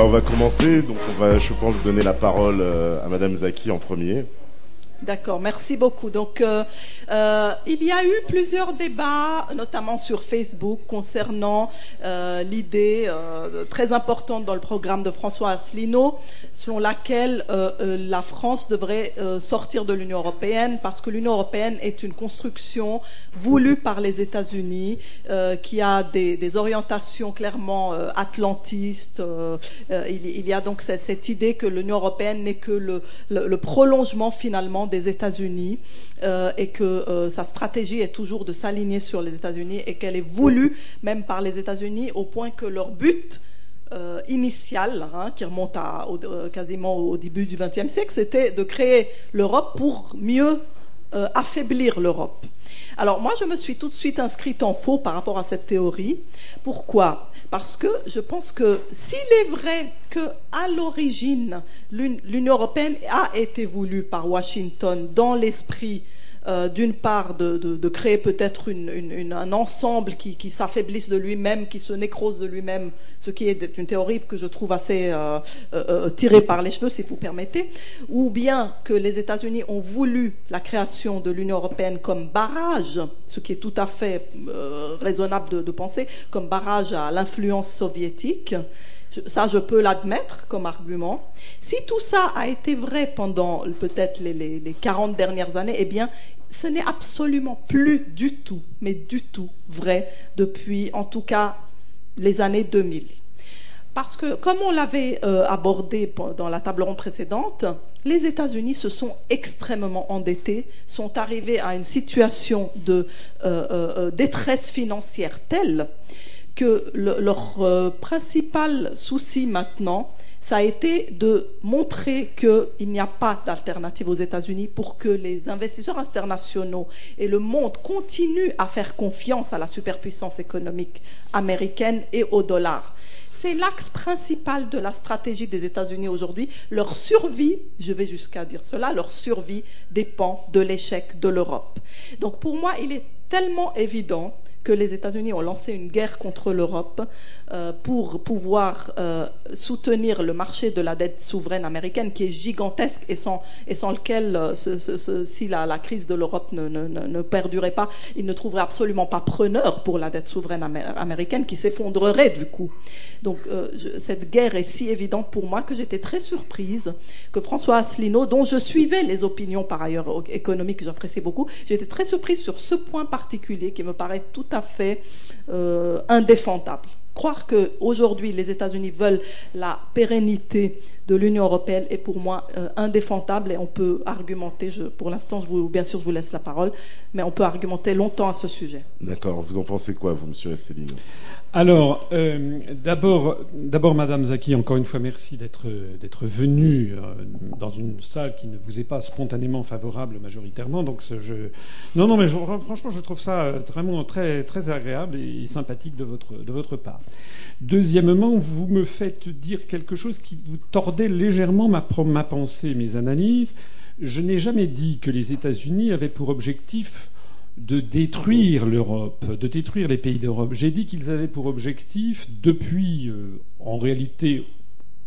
Bon, bah, on va commencer. Donc, on va, je pense, donner la parole à Madame Zaki en premier. D'accord, merci beaucoup. Donc, euh, euh, il y a eu plusieurs débats, notamment sur Facebook, concernant euh, l'idée très importante dans le programme de François Asselineau, selon laquelle la France devrait sortir de l'Union européenne parce que l'Union européenne est une construction voulue par les États-Unis qui a des, orientations clairement atlantistes. Il, y a donc cette, idée que l'Union européenne n'est que le, le prolongement finalement des États-Unis euh, et que euh, sa stratégie est toujours de s'aligner sur les États-Unis et qu'elle est voulue même par les États-Unis au point que leur but euh, initial, hein, qui remonte à, quasiment au début du XXe siècle, c'était de créer l'Europe pour mieux affaiblir l'Europe. Alors moi, je me suis tout de suite inscrite en faux par rapport à cette théorie. Pourquoi? Parce que je pense que s'il est vrai que à l'origine l'Union européenne a été voulue par Washington dans l'esprit euh, d'une part de, créer peut-être un ensemble qui, s'affaiblisse de lui-même, qui se nécrose de lui-même, ce qui est une théorie que je trouve assez euh, euh, tirée par les cheveux, si vous permettez, ou bien que les États-Unis ont voulu la création de l'Union européenne comme barrage, ce qui est tout à fait raisonnable de, penser, comme barrage à l'influence soviétique. Ça, je peux l'admettre comme argument. Si tout ça a été vrai pendant peut-être les, les, 40 dernières années, eh bien, ce n'est absolument plus du tout, mais du tout vrai depuis, en tout cas, les années 2000. Parce que, comme on l'avait euh, abordé dans la table ronde précédente, les États-Unis se sont extrêmement endettés, sont arrivés à une situation de euh, euh, détresse financière telle que leur euh, principal souci maintenant, ça a été de montrer qu'il n'y a pas d'alternative aux États-Unis pour que les investisseurs internationaux et le monde continuent à faire confiance à la superpuissance économique américaine et au dollar. C'est l'axe principal de la stratégie des États-Unis aujourd'hui. Leur survie, je vais jusqu'à dire cela, leur survie dépend de l'échec de l'Europe. Donc pour moi, il est tellement évident que les États-Unis ont lancé une guerre contre l'Europe euh, pour pouvoir euh, soutenir le marché de la dette souveraine américaine qui est gigantesque et sans, et sans lequel, euh, si la, crise de l'Europe ne, ne, ne, perdurait pas, il ne trouverait absolument pas preneur pour la dette souveraine américaine qui s'effondrerait du coup. Donc cette guerre est si évidente pour moi que j'étais très surprise que François Asselineau, dont je suivais les opinions par ailleurs économiques que j'appréciais beaucoup, j'étais très surprise sur ce point particulier qui me paraît tout à fait indéfendable croire qu'aujourd'hui les États-Unis veulent la pérennité de l'Union européenne est pour moi euh, indéfendable et on peut argumenter, je, pour l'instant, bien sûr, je vous laisse la parole, mais on peut argumenter longtemps à ce sujet. D'accord. Vous en pensez quoi, vous, monsieur Asselineau? Alors, euh, d'abord, Madame Zaki, encore une fois, merci d'être venue euh, dans une salle qui ne vous est pas spontanément favorable majoritairement. Donc, non, non, mais franchement, je trouve ça vraiment très agréable et sympathique de votre de votre part. Deuxièmement, vous me faites dire quelque chose qui vous tordait légèrement ma, ma pensée, mes analyses. Je n'ai jamais dit que les États-Unis avaient pour objectif de détruire l'Europe, de détruire les pays d'Europe. J'ai dit qu'ils avaient pour objectif, depuis, euh, en réalité,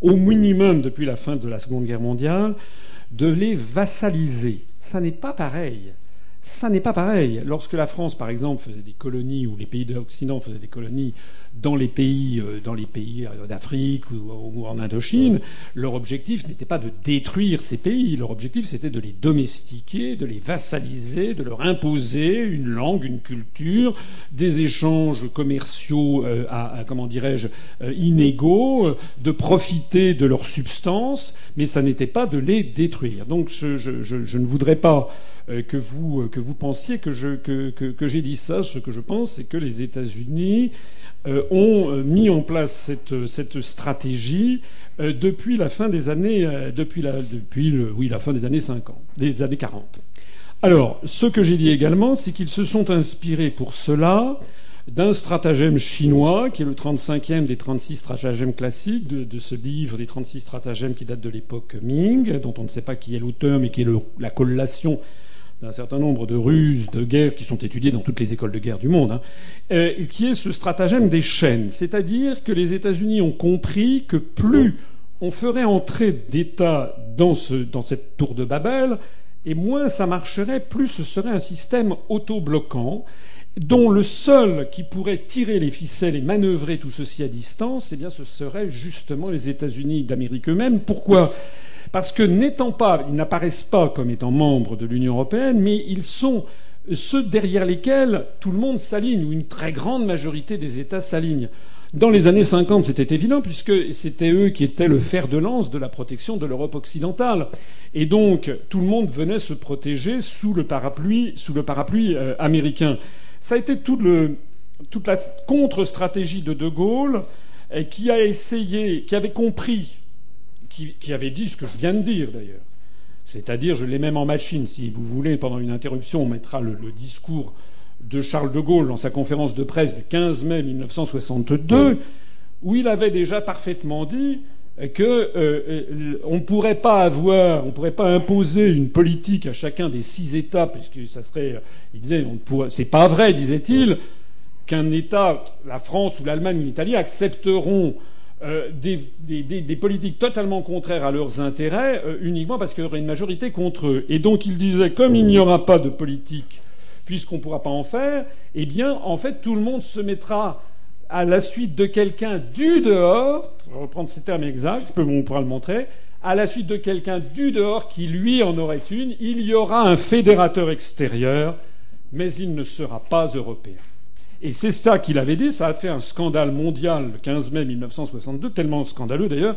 au minimum depuis la fin de la Seconde Guerre mondiale, de les vassaliser. Ça n'est pas pareil. Ça n'est pas pareil. Lorsque la France, par exemple, faisait des colonies, ou les pays de l'Occident faisaient des colonies dans les pays, euh, dans les pays euh, d'Afrique ou, en Indochine, leur objectif n'était pas de détruire ces pays. Leur objectif, c'était de les domestiquer, de les vassaliser, de leur imposer une langue, une culture, des échanges commerciaux, euh, à, comment dirais-je, inégaux, de profiter de leur substance, mais ça n'était pas de les détruire. Donc, je, je ne voudrais pas que vous, euh, que vous pensiez que, je, que, que, j'ai dit ça. Ce que je pense, c'est que les États-Unis euh, ont mis en place cette, cette stratégie depuis la fin des années, depuis la, depuis le, oui, la fin des années 50, des années 40. Alors, ce que j'ai dit également, c'est qu'ils se sont inspirés pour cela d'un stratagème chinois, qui est le 35e des 36 stratagèmes classiques de, ce livre des 36 stratagèmes qui date de l'époque Ming, dont on ne sait pas qui est l'auteur, mais qui est la collation d'un certain nombre de ruses de guerre qui sont étudiées dans toutes les écoles de guerre du monde, hein, euh, qui est ce stratagème des chaînes. C'est-à-dire que les États-Unis ont compris que plus on ferait entrer d'États dans, cette tour de Babel, et moins ça marcherait, plus ce serait un système auto-bloquant dont le seul qui pourrait tirer les ficelles et manœuvrer tout ceci à distance, eh bien, ce serait justement les États-Unis d'Amérique eux-mêmes. Pourquoi? Parce que n'étant pas, ils n'apparaissent pas comme étant membres de l'Union européenne, mais ils sont ceux derrière lesquels tout le monde s'aligne, ou une très grande majorité des États s'alignent. Dans les années 50, c'était évident, puisque c'était eux qui étaient le fer de lance de la protection de l'Europe occidentale. Et donc, tout le monde venait se protéger sous le parapluie, euh, américain. Ça a été toute la contre-stratégie de De Gaulle euh, qui a essayé, qui avait compris, qui, avait dit ce que je viens de dire d'ailleurs. C'est-à-dire, je l'ai même en machine, si vous voulez, pendant une interruption, on mettra le, discours de Charles de Gaulle dans sa conférence de presse du 15 mai 1962, où il avait déjà parfaitement dit qu'on euh, euh, ne pourrait pas avoir, on pourrait pas imposer une politique à chacun des six États, puisque ça serait, il disait, c'est pas vrai, disait-il, qu'un État, la France ou l'Allemagne ou l'Italie, accepteront euh, des, politiques totalement contraires à leurs intérêts uniquement parce qu'il y aurait une majorité contre eux. Et donc il disait, comme il n'y aura pas de politique, puisqu'on ne pourra pas en faire, eh bien, en fait, tout le monde se mettra à la suite de quelqu'un du dehors, pour reprendre ces termes exacts, on pourra le montrer, à la suite de quelqu'un du dehors qui lui en aurait une, il y aura un fédérateur extérieur, mais il ne sera pas européen. Et c'est ça qu'il avait dit, ça a fait un scandale mondial le 15 mai 1962, tellement scandaleux d'ailleurs,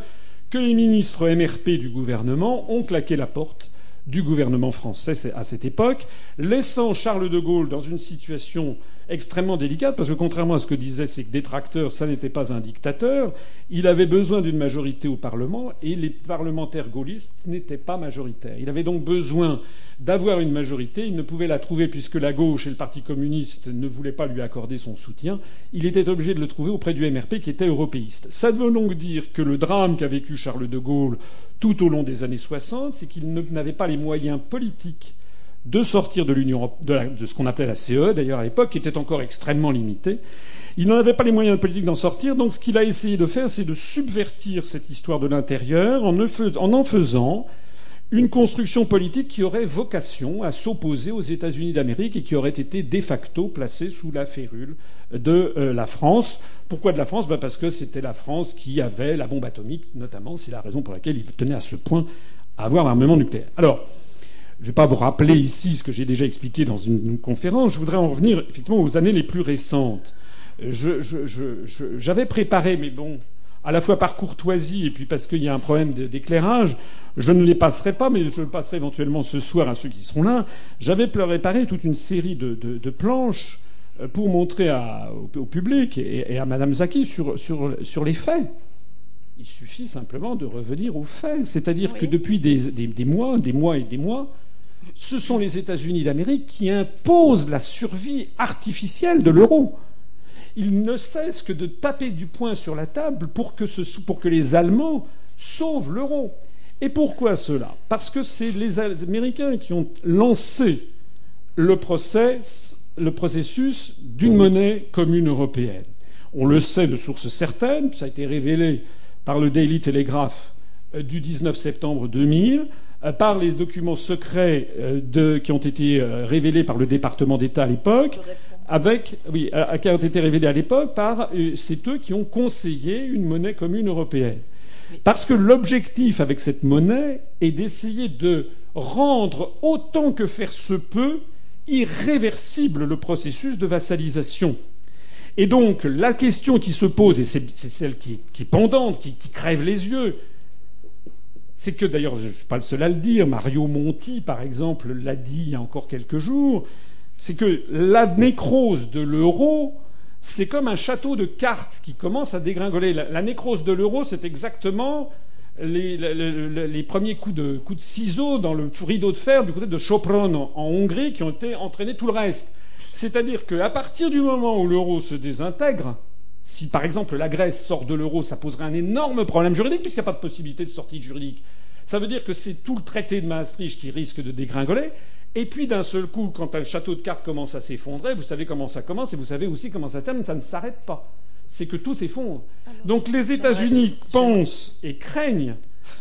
que les ministres MRP du gouvernement ont claqué la porte du gouvernement français à cette époque, laissant Charles de Gaulle dans une situation extrêmement délicate, parce que contrairement à ce que disaient ses détracteurs, ça n'était pas un dictateur. Il avait besoin d'une majorité au Parlement, et les parlementaires gaullistes n'étaient pas majoritaires. Il avait donc besoin d'avoir une majorité. Il ne pouvait la trouver puisque la gauche et le Parti communiste ne voulaient pas lui accorder son soutien. Il était obligé de le trouver auprès du MRP qui était européiste. Ça veut donc dire que le drame qu'a vécu Charles de Gaulle tout au long des années 60, c'est qu'il n'avait pas les moyens politiques de sortir de ce qu'on appelait la CE d'ailleurs à l'époque, qui était encore extrêmement limitée. Il n'en avait pas les moyens politiques d'en sortir, donc ce qu'il a essayé de faire, c'est de subvertir cette histoire de l'intérieur en, en faisant une construction politique qui aurait vocation à s'opposer aux États-Unis d'Amérique et qui aurait été de facto placée sous la férule de euh, la France. Pourquoi de la France? Ben Parce que c'était la France qui avait la bombe atomique, notamment. C'est la raison pour laquelle il tenait à ce point à avoir l'armement nucléaire. Alors, je ne vais pas vous rappeler ici ce que j'ai déjà expliqué dans une, conférence. Je voudrais en revenir effectivement aux années les plus récentes. J'avais préparé, mais bon, à la fois par courtoisie et puis parce qu'il y a un problème d'éclairage, je ne les passerai pas, mais je le passerai éventuellement ce soir à ceux qui seront là. J'avais préparé toute une série de, planches euh, pour montrer au, public et, à Madame Zaki sur, sur les faits. Il suffit simplement de revenir aux faits. C'est-à-dire que depuis des, mois, des mois et des mois, ce sont les États-Unis d'Amérique qui imposent la survie artificielle de l'euro. Ils ne cessent que de taper du poing sur la table pour que, pour que les Allemands sauvent l'euro. Et pourquoi cela? Parce que c'est les Américains qui ont lancé le, le processus d'une monnaie commune européenne. On le sait de sources certaines, ça a été révélé par le Daily Telegraph euh, du 19 septembre 2000, euh, par les documents secrets euh, qui ont été révélés par le département d'État à l'époque, avec, oui, qui ont été révélés à l'époque par c'est eux qui ont conseillé une monnaie commune européenne. Parce que l'objectif avec cette monnaie est d'essayer de rendre autant que faire se peut irréversible le processus de vassalisation. Et donc, la question qui se pose, et c'est celle qui est, pendante, qui, crève les yeux, c'est que d'ailleurs, je ne suis pas le seul à le dire, Mario Monti, par exemple, l'a dit il y a encore quelques jours, c'est que la nécrose de l'euro, c'est comme un château de cartes qui commence à dégringoler. La, nécrose de l'euro, c'est exactement les, premiers coups de, ciseaux dans le rideau de fer du côté de Sopron en Hongrie qui ont été entraînés tout le reste. C'est-à-dire qu'à partir du moment où l'euro se désintègre, si par exemple la Grèce sort de l'euro, ça poserait un énorme problème juridique puisqu'il n'y a pas de possibilité de sortie juridique. Ça veut dire que c'est tout le traité de Maastricht qui risque de dégringoler. Et puis d'un seul coup, quand un château de cartes commence à s'effondrer, vous savez comment ça commence et vous savez aussi comment ça termine, ça ne s'arrête pas. C'est que tout s'effondre. Donc les États-Unis pensent et craignent,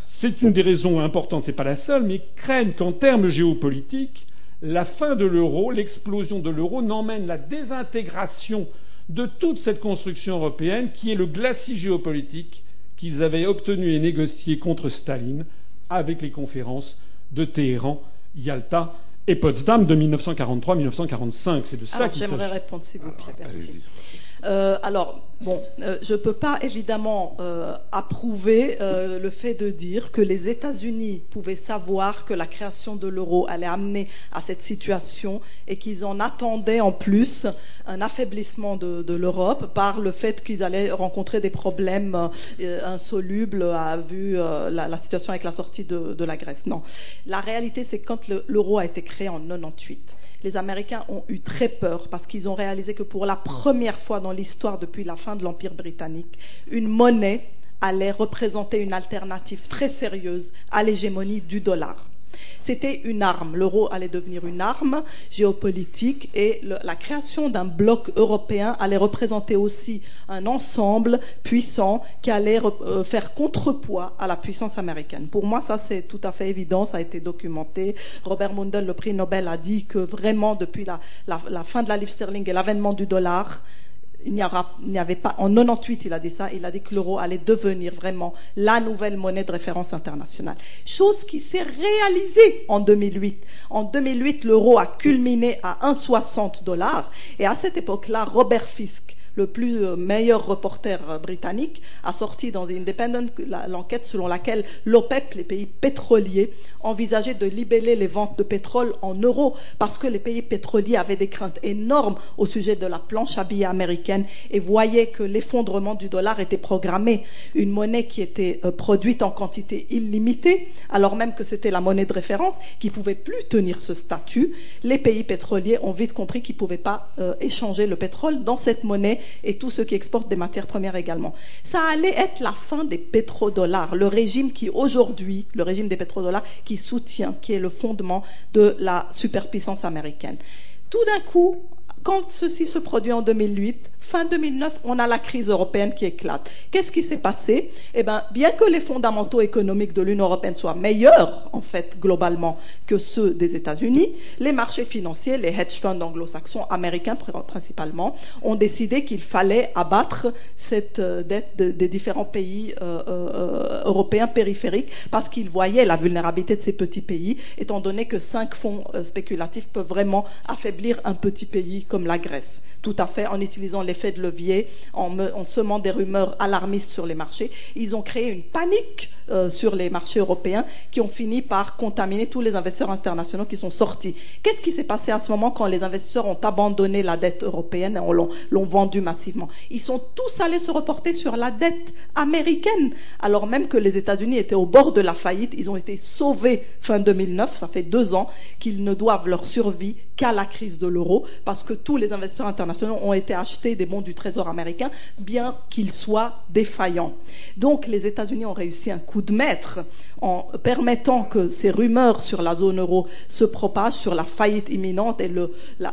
c'est une des raisons importantes, c'est pas la seule, mais craignent qu'en termes géopolitiques, la fin de l'euro, l'explosion de l'euro n'emmène la désintégration de toute cette construction européenne qui est le glacis géopolitique qu'ils avaient obtenu et négocié contre Staline avec les conférences de Téhéran, Yalta et Potsdam de 1943-1945. C'est de ça qu'il s'agit. J'aimerais répondre, s'il vous plaît. Merci. Euh, alors, bon, euh, je ne peux pas évidemment euh, approuver le fait de dire que les États-Unis pouvaient savoir que la création de l'euro allait amener à cette situation et qu'ils en attendaient en plus un affaiblissement de, l'Europe par le fait qu'ils allaient rencontrer des problèmes insolubles à vu la, situation avec la sortie de, la Grèce. Non. La réalité, c'est que quand l'euro a été créé en 98, les Américains ont eu très peur parce qu'ils ont réalisé que pour la première fois dans l'histoire depuis la fin de l'Empire britannique, une monnaie allait représenter une alternative très sérieuse à l'hégémonie du dollar. C'était une arme. L'euro allait devenir une arme géopolitique et la création d'un bloc européen allait représenter aussi un ensemble puissant qui allait euh, faire contrepoids à la puissance américaine. Pour moi, ça c'est tout à fait évident, ça a été documenté. Robert Mundell, le prix Nobel, a dit que vraiment depuis la, la fin de la livre sterling et l'avènement du dollar, il n'y avait pas, en 98, il a dit ça, il a dit que l'euro allait devenir vraiment la nouvelle monnaie de référence internationale. Chose qui s'est réalisée en 2008. En 2008, l'euro a culminé à 1,60 dollars. Et à cette époque-là, Robert Fisk, le plus euh, meilleur reporter euh, britannique, a sorti dans The Independent l'enquête selon laquelle l'OPEP, les pays pétroliers, envisageaient de libeller les ventes de pétrole en euros parce que les pays pétroliers avaient des craintes énormes au sujet de la planche à billets américaine et voyaient que l'effondrement du dollar était programmé. Une monnaie qui était euh, produite en quantité illimitée, alors même que c'était la monnaie de référence, qui pouvait plus tenir ce statut. Les pays pétroliers ont vite compris qu'ils ne pouvaient pas échanger le pétrole dans cette monnaie et tous ceux qui exportent des matières premières également. Ça allait être la fin des pétrodollars, le régime qui aujourd'hui, le régime des pétrodollars, qui soutient, qui est le fondement de la superpuissance américaine. Tout d'un coup, quand ceci se produit en 2008, fin 2009, on a la crise européenne qui éclate. Qu'est-ce qui s'est passé? Eh bien, bien que les fondamentaux économiques de l'Union européenne soient meilleurs, en fait, globalement, que ceux des États-Unis, les marchés financiers, les hedge funds anglo-saxons, américains principalement, ont décidé qu'il fallait abattre cette euh, dette des différents pays euh, euh, européens périphériques parce qu'ils voyaient la vulnérabilité de ces petits pays, étant donné que cinq fonds spéculatifs peuvent vraiment affaiblir un petit pays la Grèce, tout à fait en utilisant l'effet de levier, en, semant des rumeurs alarmistes sur les marchés. Ils ont créé une panique euh, sur les marchés européens qui ont fini par contaminer tous les investisseurs internationaux qui sont sortis. Qu'est-ce qui s'est passé à ce moment quand les investisseurs ont abandonné la dette européenne et l'ont vendue massivement? Ils sont tous allés se reporter sur la dette américaine, alors même que les États-Unis étaient au bord de la faillite. Ils ont été sauvés fin 2009, ça fait deux ans qu'ils ne doivent leur survie qu'à la crise de l'euro, parce que tous les investisseurs internationaux ont été achetés des bons du Trésor américain, bien qu'ils soient défaillants. Donc les États-Unis ont réussi un coup de maître en permettant que ces rumeurs sur la zone euro se propagent, sur la faillite imminente et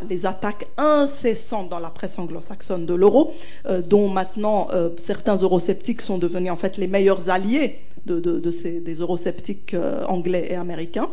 les attaques incessantes dans la presse anglo-saxonne de l'euro, euh, dont maintenant euh, certains eurosceptiques sont devenus en fait les meilleurs alliés de, ces, des eurosceptiques euh, anglais et américains,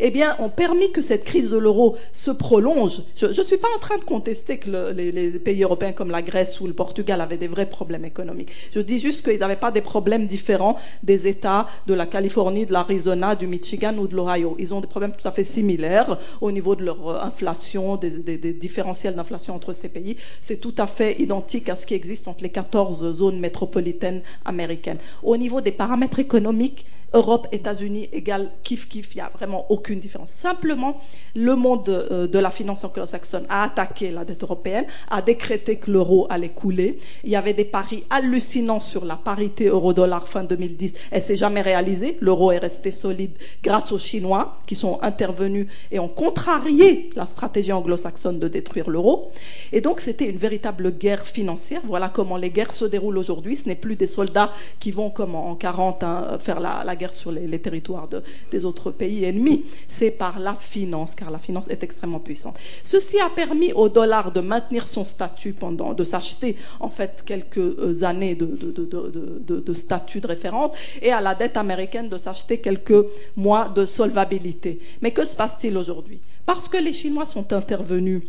eh bien, ont permis que cette crise de l'euro se prolonge. Je ne suis pas en train de contester que les, pays européens comme la Grèce ou le Portugal avaient des vrais problèmes économiques. Je dis juste qu'ils n'avaient pas des problèmes différents des États de la Californie, de l'Arizona, du Michigan ou de l'Ohio. Ils ont des problèmes tout à fait similaires au niveau de leur euh, inflation, des, des différentiels d'inflation entre ces pays. C'est tout à fait identique à ce qui existe entre les 14 zones métropolitaines américaines. Au niveau des paramètres économiques, économique Europe, États-Unis égale kiff kiff, il n'y a vraiment aucune différence. Simplement, le monde euh, de la finance anglo-saxonne a attaqué la dette européenne, a décrété que l'euro allait couler. Il y avait des paris hallucinants sur la parité euro-dollar fin 2010. Elle s'est jamais réalisée. L'euro est resté solide grâce aux Chinois qui sont intervenus et ont contrarié la stratégie anglo-saxonne de détruire l'euro. Et donc, c'était une véritable guerre financière. Voilà comment les guerres se déroulent aujourd'hui. Ce n'est plus des soldats qui vont, comme en 40, hein, faire la, la guerre sur les, territoires des autres pays ennemis. C'est par la finance, car la finance est extrêmement puissante. Ceci a permis au dollar de maintenir son statut pendant, de s'acheter en fait quelques euh, années de, de, statut de référence, et à la dette américaine de s'acheter quelques mois de solvabilité. Mais que se passe-t-il aujourd'hui? Parce que les Chinois sont intervenus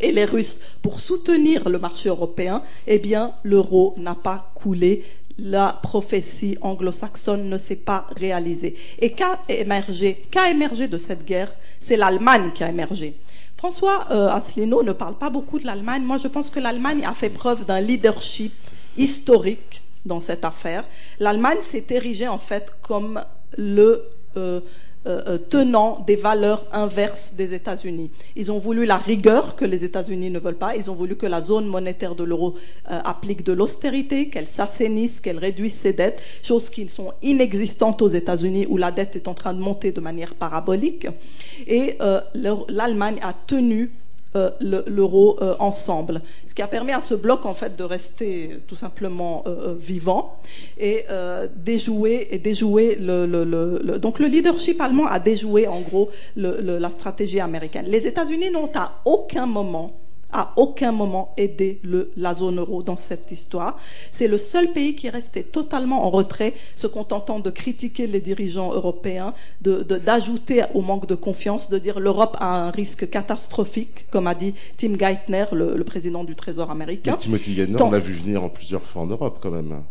et les Russes pour soutenir le marché européen, eh bien, l'euro n'a pas coulé. La prophétie anglo-saxonne ne s'est pas réalisée. Et qu'a émergé, qu'a émergé de cette guerre? C'est l'Allemagne qui a émergé. François euh, Asselineau ne parle pas beaucoup de l'Allemagne. Moi, je pense que l'Allemagne a fait preuve d'un leadership historique dans cette affaire. L'Allemagne s'est érigée en fait comme le euh, euh, euh, tenant des valeurs inverses des États-Unis. Ils ont voulu la rigueur que les États-Unis ne veulent pas. Ils ont voulu que la zone monétaire de l'euro euh, applique de l'austérité, qu'elle s'assainisse, qu'elle réduise ses dettes, choses qui sont inexistantes aux États-Unis où la dette est en train de monter de manière parabolique. Et l'Allemagne a tenu euh, l'euro euh, ensemble, ce qui a permis à ce bloc en fait de rester tout simplement euh, vivant et déjouer et déjouer le, donc le leadership allemand a déjoué en gros la stratégie américaine. Les États-Unis n'ont à aucun moment à aucun moment aidé le, la zone euro dans cette histoire. C'est le seul pays qui est resté totalement en retrait, se contentant de critiquer les dirigeants européens, d'ajouter au manque de confiance, de dire l'Europe a un risque catastrophique, comme a dit Tim Geithner, le, président du Trésor américain. Timothy Geithner, on l'a vu venir en plusieurs fois en Europe quand même.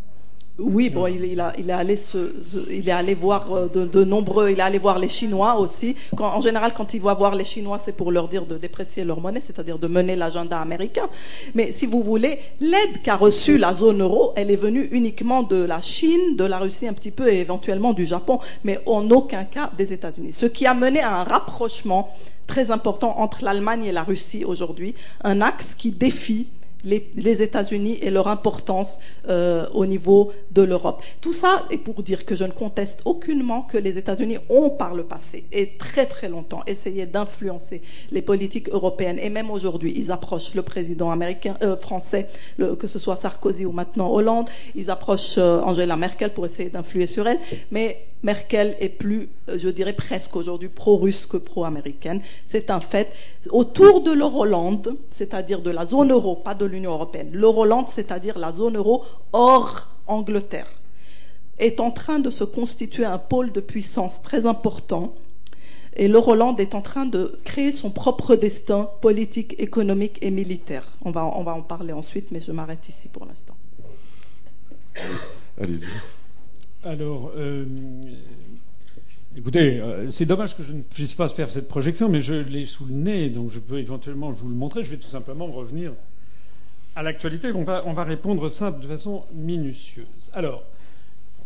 Oui, bon, il, il, est allé voir euh, de, de, nombreux, il est allé voir les Chinois aussi. Quand, en général, quand il va voir les Chinois, c'est pour leur dire de déprécier leur monnaie, c'est-à-dire de mener l'agenda américain. Mais si vous voulez, l'aide qu'a reçue la zone euro, elle est venue uniquement de la Chine, de la Russie un petit peu et éventuellement du Japon, mais en aucun cas des États-Unis. Ce qui a mené à un rapprochement très important entre l'Allemagne et la Russie aujourd'hui, un axe qui défie les, États-Unis et leur importance euh, au niveau de l'Europe. Tout ça est pour dire que je ne conteste aucunement que les États-Unis ont par le passé et très très longtemps essayé d'influencer les politiques européennes et même aujourd'hui ils approchent le président américain euh, français, que ce soit Sarkozy ou maintenant Hollande, ils approchent euh, Angela Merkel pour essayer d'influer sur elle, mais Merkel est plus, je dirais presque aujourd'hui, pro-russe que pro-américaine. C'est un fait. Autour de l'Euroland, c'est-à-dire de la zone euro, pas de l'Union européenne, l'Euroland, c'est-à-dire la zone euro hors Angleterre, est en train de se constituer un pôle de puissance très important. Et l'Euroland est en train de créer son propre destin politique, économique et militaire. On va, on va en parler ensuite, mais je m'arrête ici pour l'instant. Allez-y. Alors, euh, écoutez, euh, c'est dommage que je ne puisse pas faire cette projection, mais je l'ai sous le nez, donc je peux éventuellement vous le montrer. Je vais tout simplement revenir à l'actualité. On va, on va répondre ça de façon minutieuse. Alors,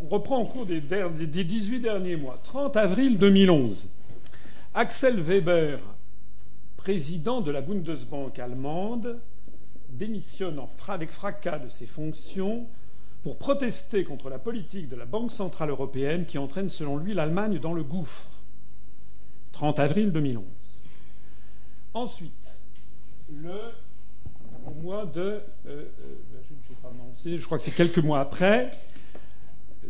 on reprend au cours des, des 18 derniers mois. 30 avril 2011, Axel Weber, président de la Bundesbank allemande, démissionne avec fracas de ses fonctions pour protester contre la politique de la Banque centrale européenne qui entraîne, selon lui, l'Allemagne dans le gouffre. 30 avril 2011. Ensuite, le mois de. Euh, euh, pas je crois que c'est quelques mois après,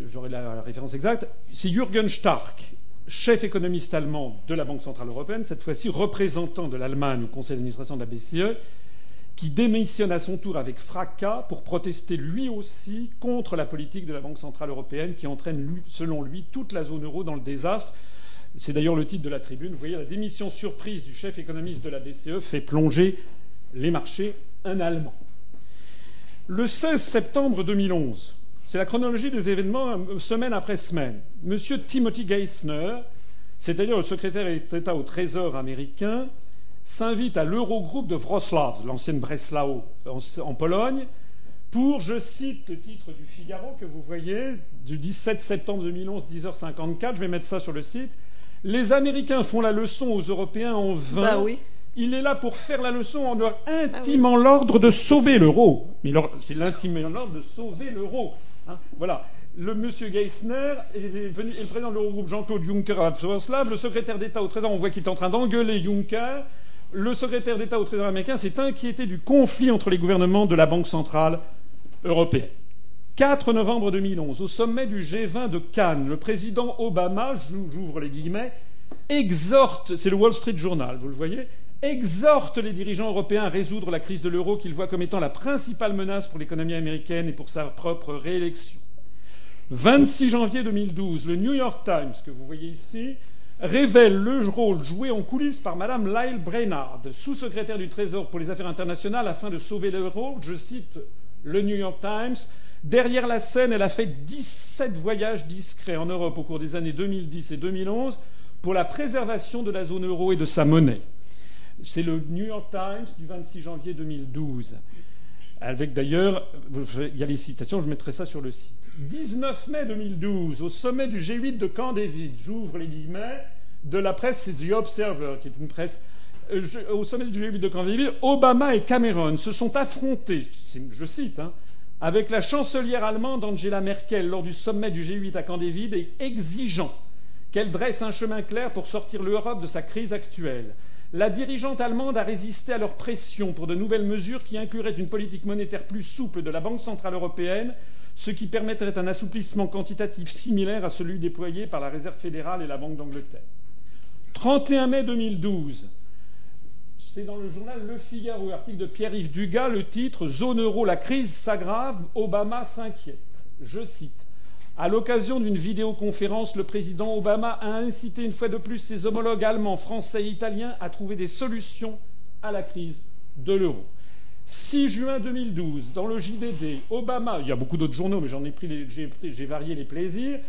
j'aurai la, référence exacte, c'est Jürgen Stark, chef économiste allemand de la Banque centrale européenne, cette fois-ci représentant de l'Allemagne au conseil d'administration de la BCE, qui démissionne à son tour avec fracas pour protester lui aussi contre la politique de la Banque centrale européenne qui entraîne, selon lui, toute la zone euro dans le désastre. C'est d'ailleurs le titre de la tribune. Vous voyez, la démission surprise du chef économiste de la BCE fait plonger les marchés, un Allemand. Le 16 septembre 2011, c'est la chronologie des événements euh, semaine après semaine. Monsieur Timothy Geithner, c'est-à-dire le secrétaire d'État au Trésor américain, s'invite à l'Eurogroupe de Wrocław, l'ancienne Breslau, en, Pologne, pour, je cite le titre du Figaro que vous voyez, du 17 septembre 2011, 10h54, je vais mettre ça sur le site. Les Américains font la leçon aux Européens en vain. Bah oui. Il est là pour faire la leçon en leur intimant l'ordre de sauver l'euro. Mais c'est l'intimement l'ordre de sauver l'euro. Hein. voilà. Le monsieur Geithner est, venu, est le président de l'Eurogroupe Jean-Claude Juncker à Wrocław. Le secrétaire d'État au Trésor, on voit qu'il est en train d'engueuler Juncker le secrétaire d'État au Trésor américain s'est inquiété du conflit entre les gouvernements de la Banque centrale européenne. 4 novembre 2011, au sommet du G20 de Cannes, le président Obama, j'ouvre les guillemets, exhorte, c'est le Wall Street Journal, vous le voyez, exhorte les dirigeants européens à résoudre la crise de l'euro qu'il voit comme étant la principale menace pour l'économie américaine et pour sa propre réélection. 26 janvier 2012, le New York Times, que vous voyez ici, révèle le rôle joué en coulisses par Mme Lyle Brainard, sous-secrétaire du Trésor pour les affaires internationales, afin de sauver l'euro. Je cite le New York Times. Derrière la scène, elle a fait 17 voyages discrets en Europe au cours des années 2010 et 2011 pour la préservation de la zone euro et de sa monnaie. C'est le New York Times du 26 janvier 2012. Avec d'ailleurs, il y a les citations, je mettrai ça sur le site. 19 mai 2012, au sommet du G8 de Camp David, j'ouvre les guillemets, de la presse, c'est The Observer, qui est une presse. Euh, au sommet du G8 de Camp David, Obama et Cameron se sont affrontés, je cite, hein, avec la chancelière allemande Angela Merkel lors du sommet du G8 à Camp David et exigeant qu'elle dresse un chemin clair pour sortir l'Europe de sa crise actuelle. La dirigeante allemande a résisté à leur pression pour de nouvelles mesures qui incluraient une politique monétaire plus souple de la Banque centrale européenne, ce qui permettrait un assouplissement quantitatif similaire à celui déployé par la Réserve fédérale et la Banque d'Angleterre. 31 mai 2012, c'est dans le journal Le Figaro, article de Pierre-Yves Dugas, le titre Zone euro, la crise s'aggrave, Obama s'inquiète. Je cite à l'occasion d'une vidéoconférence, le président Obama a incité une fois de plus ses homologues allemands, français et italiens à trouver des solutions à la crise de l'euro. 6 juin 2012, dans le JDD, Obama, il y a beaucoup d'autres journaux, mais j'en ai pris, j'ai varié les plaisirs.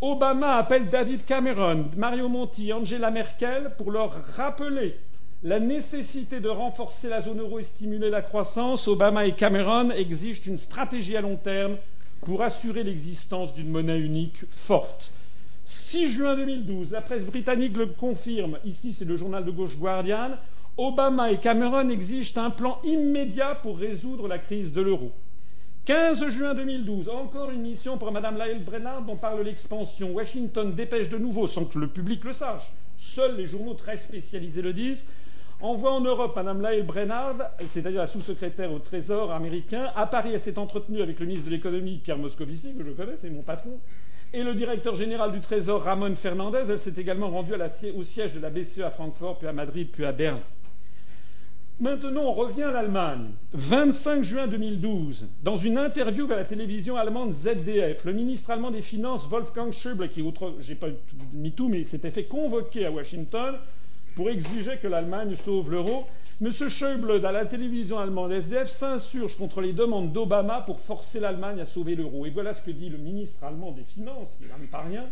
Obama appelle David Cameron, Mario Monti, Angela Merkel pour leur rappeler la nécessité de renforcer la zone euro et stimuler la croissance. Obama et Cameron exigent une stratégie à long terme pour assurer l'existence d'une monnaie unique forte. 6 juin 2012, la presse britannique le confirme. Ici, c'est le journal de gauche Guardian. Obama et Cameron exigent un plan immédiat pour résoudre la crise de l'euro. 15 juin 2012, encore une mission pour Mme Lyle Brennard dont parle l'expansion. Washington dépêche de nouveau, sans que le public le sache. Seuls les journaux très spécialisés le disent envoie en Europe Mme Lael Brennard, c'est-à-dire la sous-secrétaire au Trésor américain. À Paris, elle s'est entretenue avec le ministre de l'économie, Pierre Moscovici, que je connais, c'est mon patron, et le directeur général du Trésor, Ramon Fernandez. Elle s'est également rendue au siège de la BCE à Francfort, puis à Madrid, puis à Berlin. Maintenant, on revient à l'Allemagne. 25 juin 2012, dans une interview à la télévision allemande ZDF, le ministre allemand des Finances, Wolfgang Schäuble, qui, outre, j'ai pas mis tout, mais s'était fait convoquer à Washington, pour exiger que l'Allemagne sauve l'euro. M. Schäuble, dans la télévision allemande SDF, s'insurge contre les demandes d'Obama pour forcer l'Allemagne à sauver l'euro. Et voilà ce que dit le ministre allemand des Finances, qui n'en pas rien.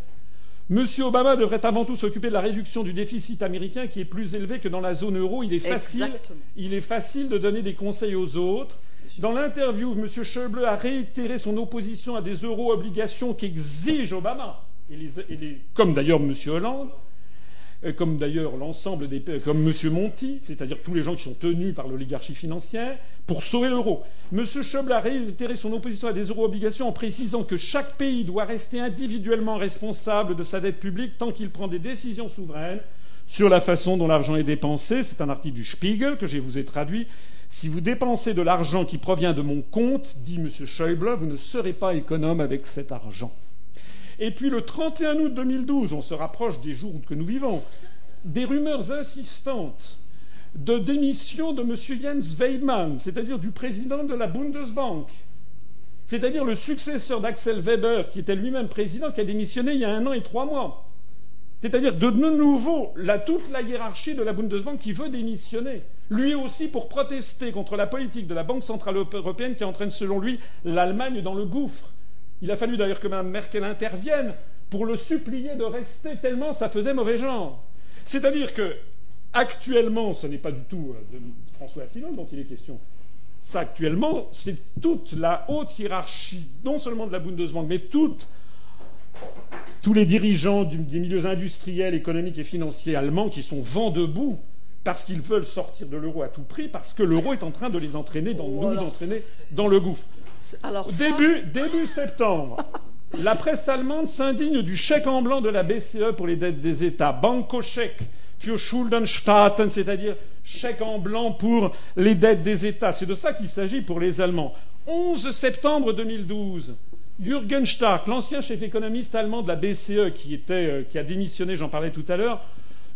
M. Obama devrait avant tout s'occuper de la réduction du déficit américain qui est plus élevé que dans la zone euro. Il est facile, il est facile de donner des conseils aux autres. Dans l'interview, M. Schäuble a réitéré son opposition à des euro-obligations qu'exige Obama, comme d'ailleurs M. Hollande. Euh, comme d'ailleurs l'ensemble des comme M. Monti, c'est-à-dire tous les gens qui sont tenus par l'oligarchie financière, pour sauver l'euro. M. Schäuble a réitéré son opposition à des euro-obligations en précisant que chaque pays doit rester individuellement responsable de sa dette publique tant qu'il prend des décisions souveraines sur la façon dont l'argent est dépensé. C'est un article du Spiegel que je vous ai traduit. Si vous dépensez de l'argent qui provient de mon compte, dit M. Schäuble, vous ne serez pas économe avec cet argent. Et puis le 31 août 2012, on se rapproche des jours que nous vivons, des rumeurs insistantes de démission de M. Jens Weidmann, c'est-à-dire du président de la Bundesbank, c'est-à-dire le successeur d'Axel Weber, qui était lui-même président, qui a démissionné il y a un an et trois mois. C'est-à-dire de nouveau la, toute la hiérarchie de la Bundesbank qui veut démissionner, lui aussi pour protester contre la politique de la Banque centrale européenne qui entraîne selon lui l'Allemagne dans le gouffre. Il a fallu d'ailleurs que Mme Merkel intervienne pour le supplier de rester tellement ça faisait mauvais genre. C'est-à-dire que actuellement, ce n'est pas du tout euh, de François Asselineau dont il est question. Ça, actuellement, c'est toute la haute hiérarchie, non seulement de la Bundesbank, mais toute, tous les dirigeants des milieux industriels, économiques et financiers allemands qui sont vent debout parce qu'ils veulent sortir de l'euro à tout prix, parce que l'euro est en train de les entraîner, dans, nous entraîner dans le gouffre. Début, début septembre, la presse allemande s'indigne du chèque en blanc de la BCE pour les dettes des États. Banco-chèque für Schuldenstaaten, c'est-à-dire chèque en blanc pour les dettes des États. C'est de ça qu'il s'agit pour les Allemands. 11 septembre 2012, Jürgen Stark, l'ancien chef économiste allemand de la BCE qui, était, euh, qui a démissionné, j'en parlais tout à l'heure,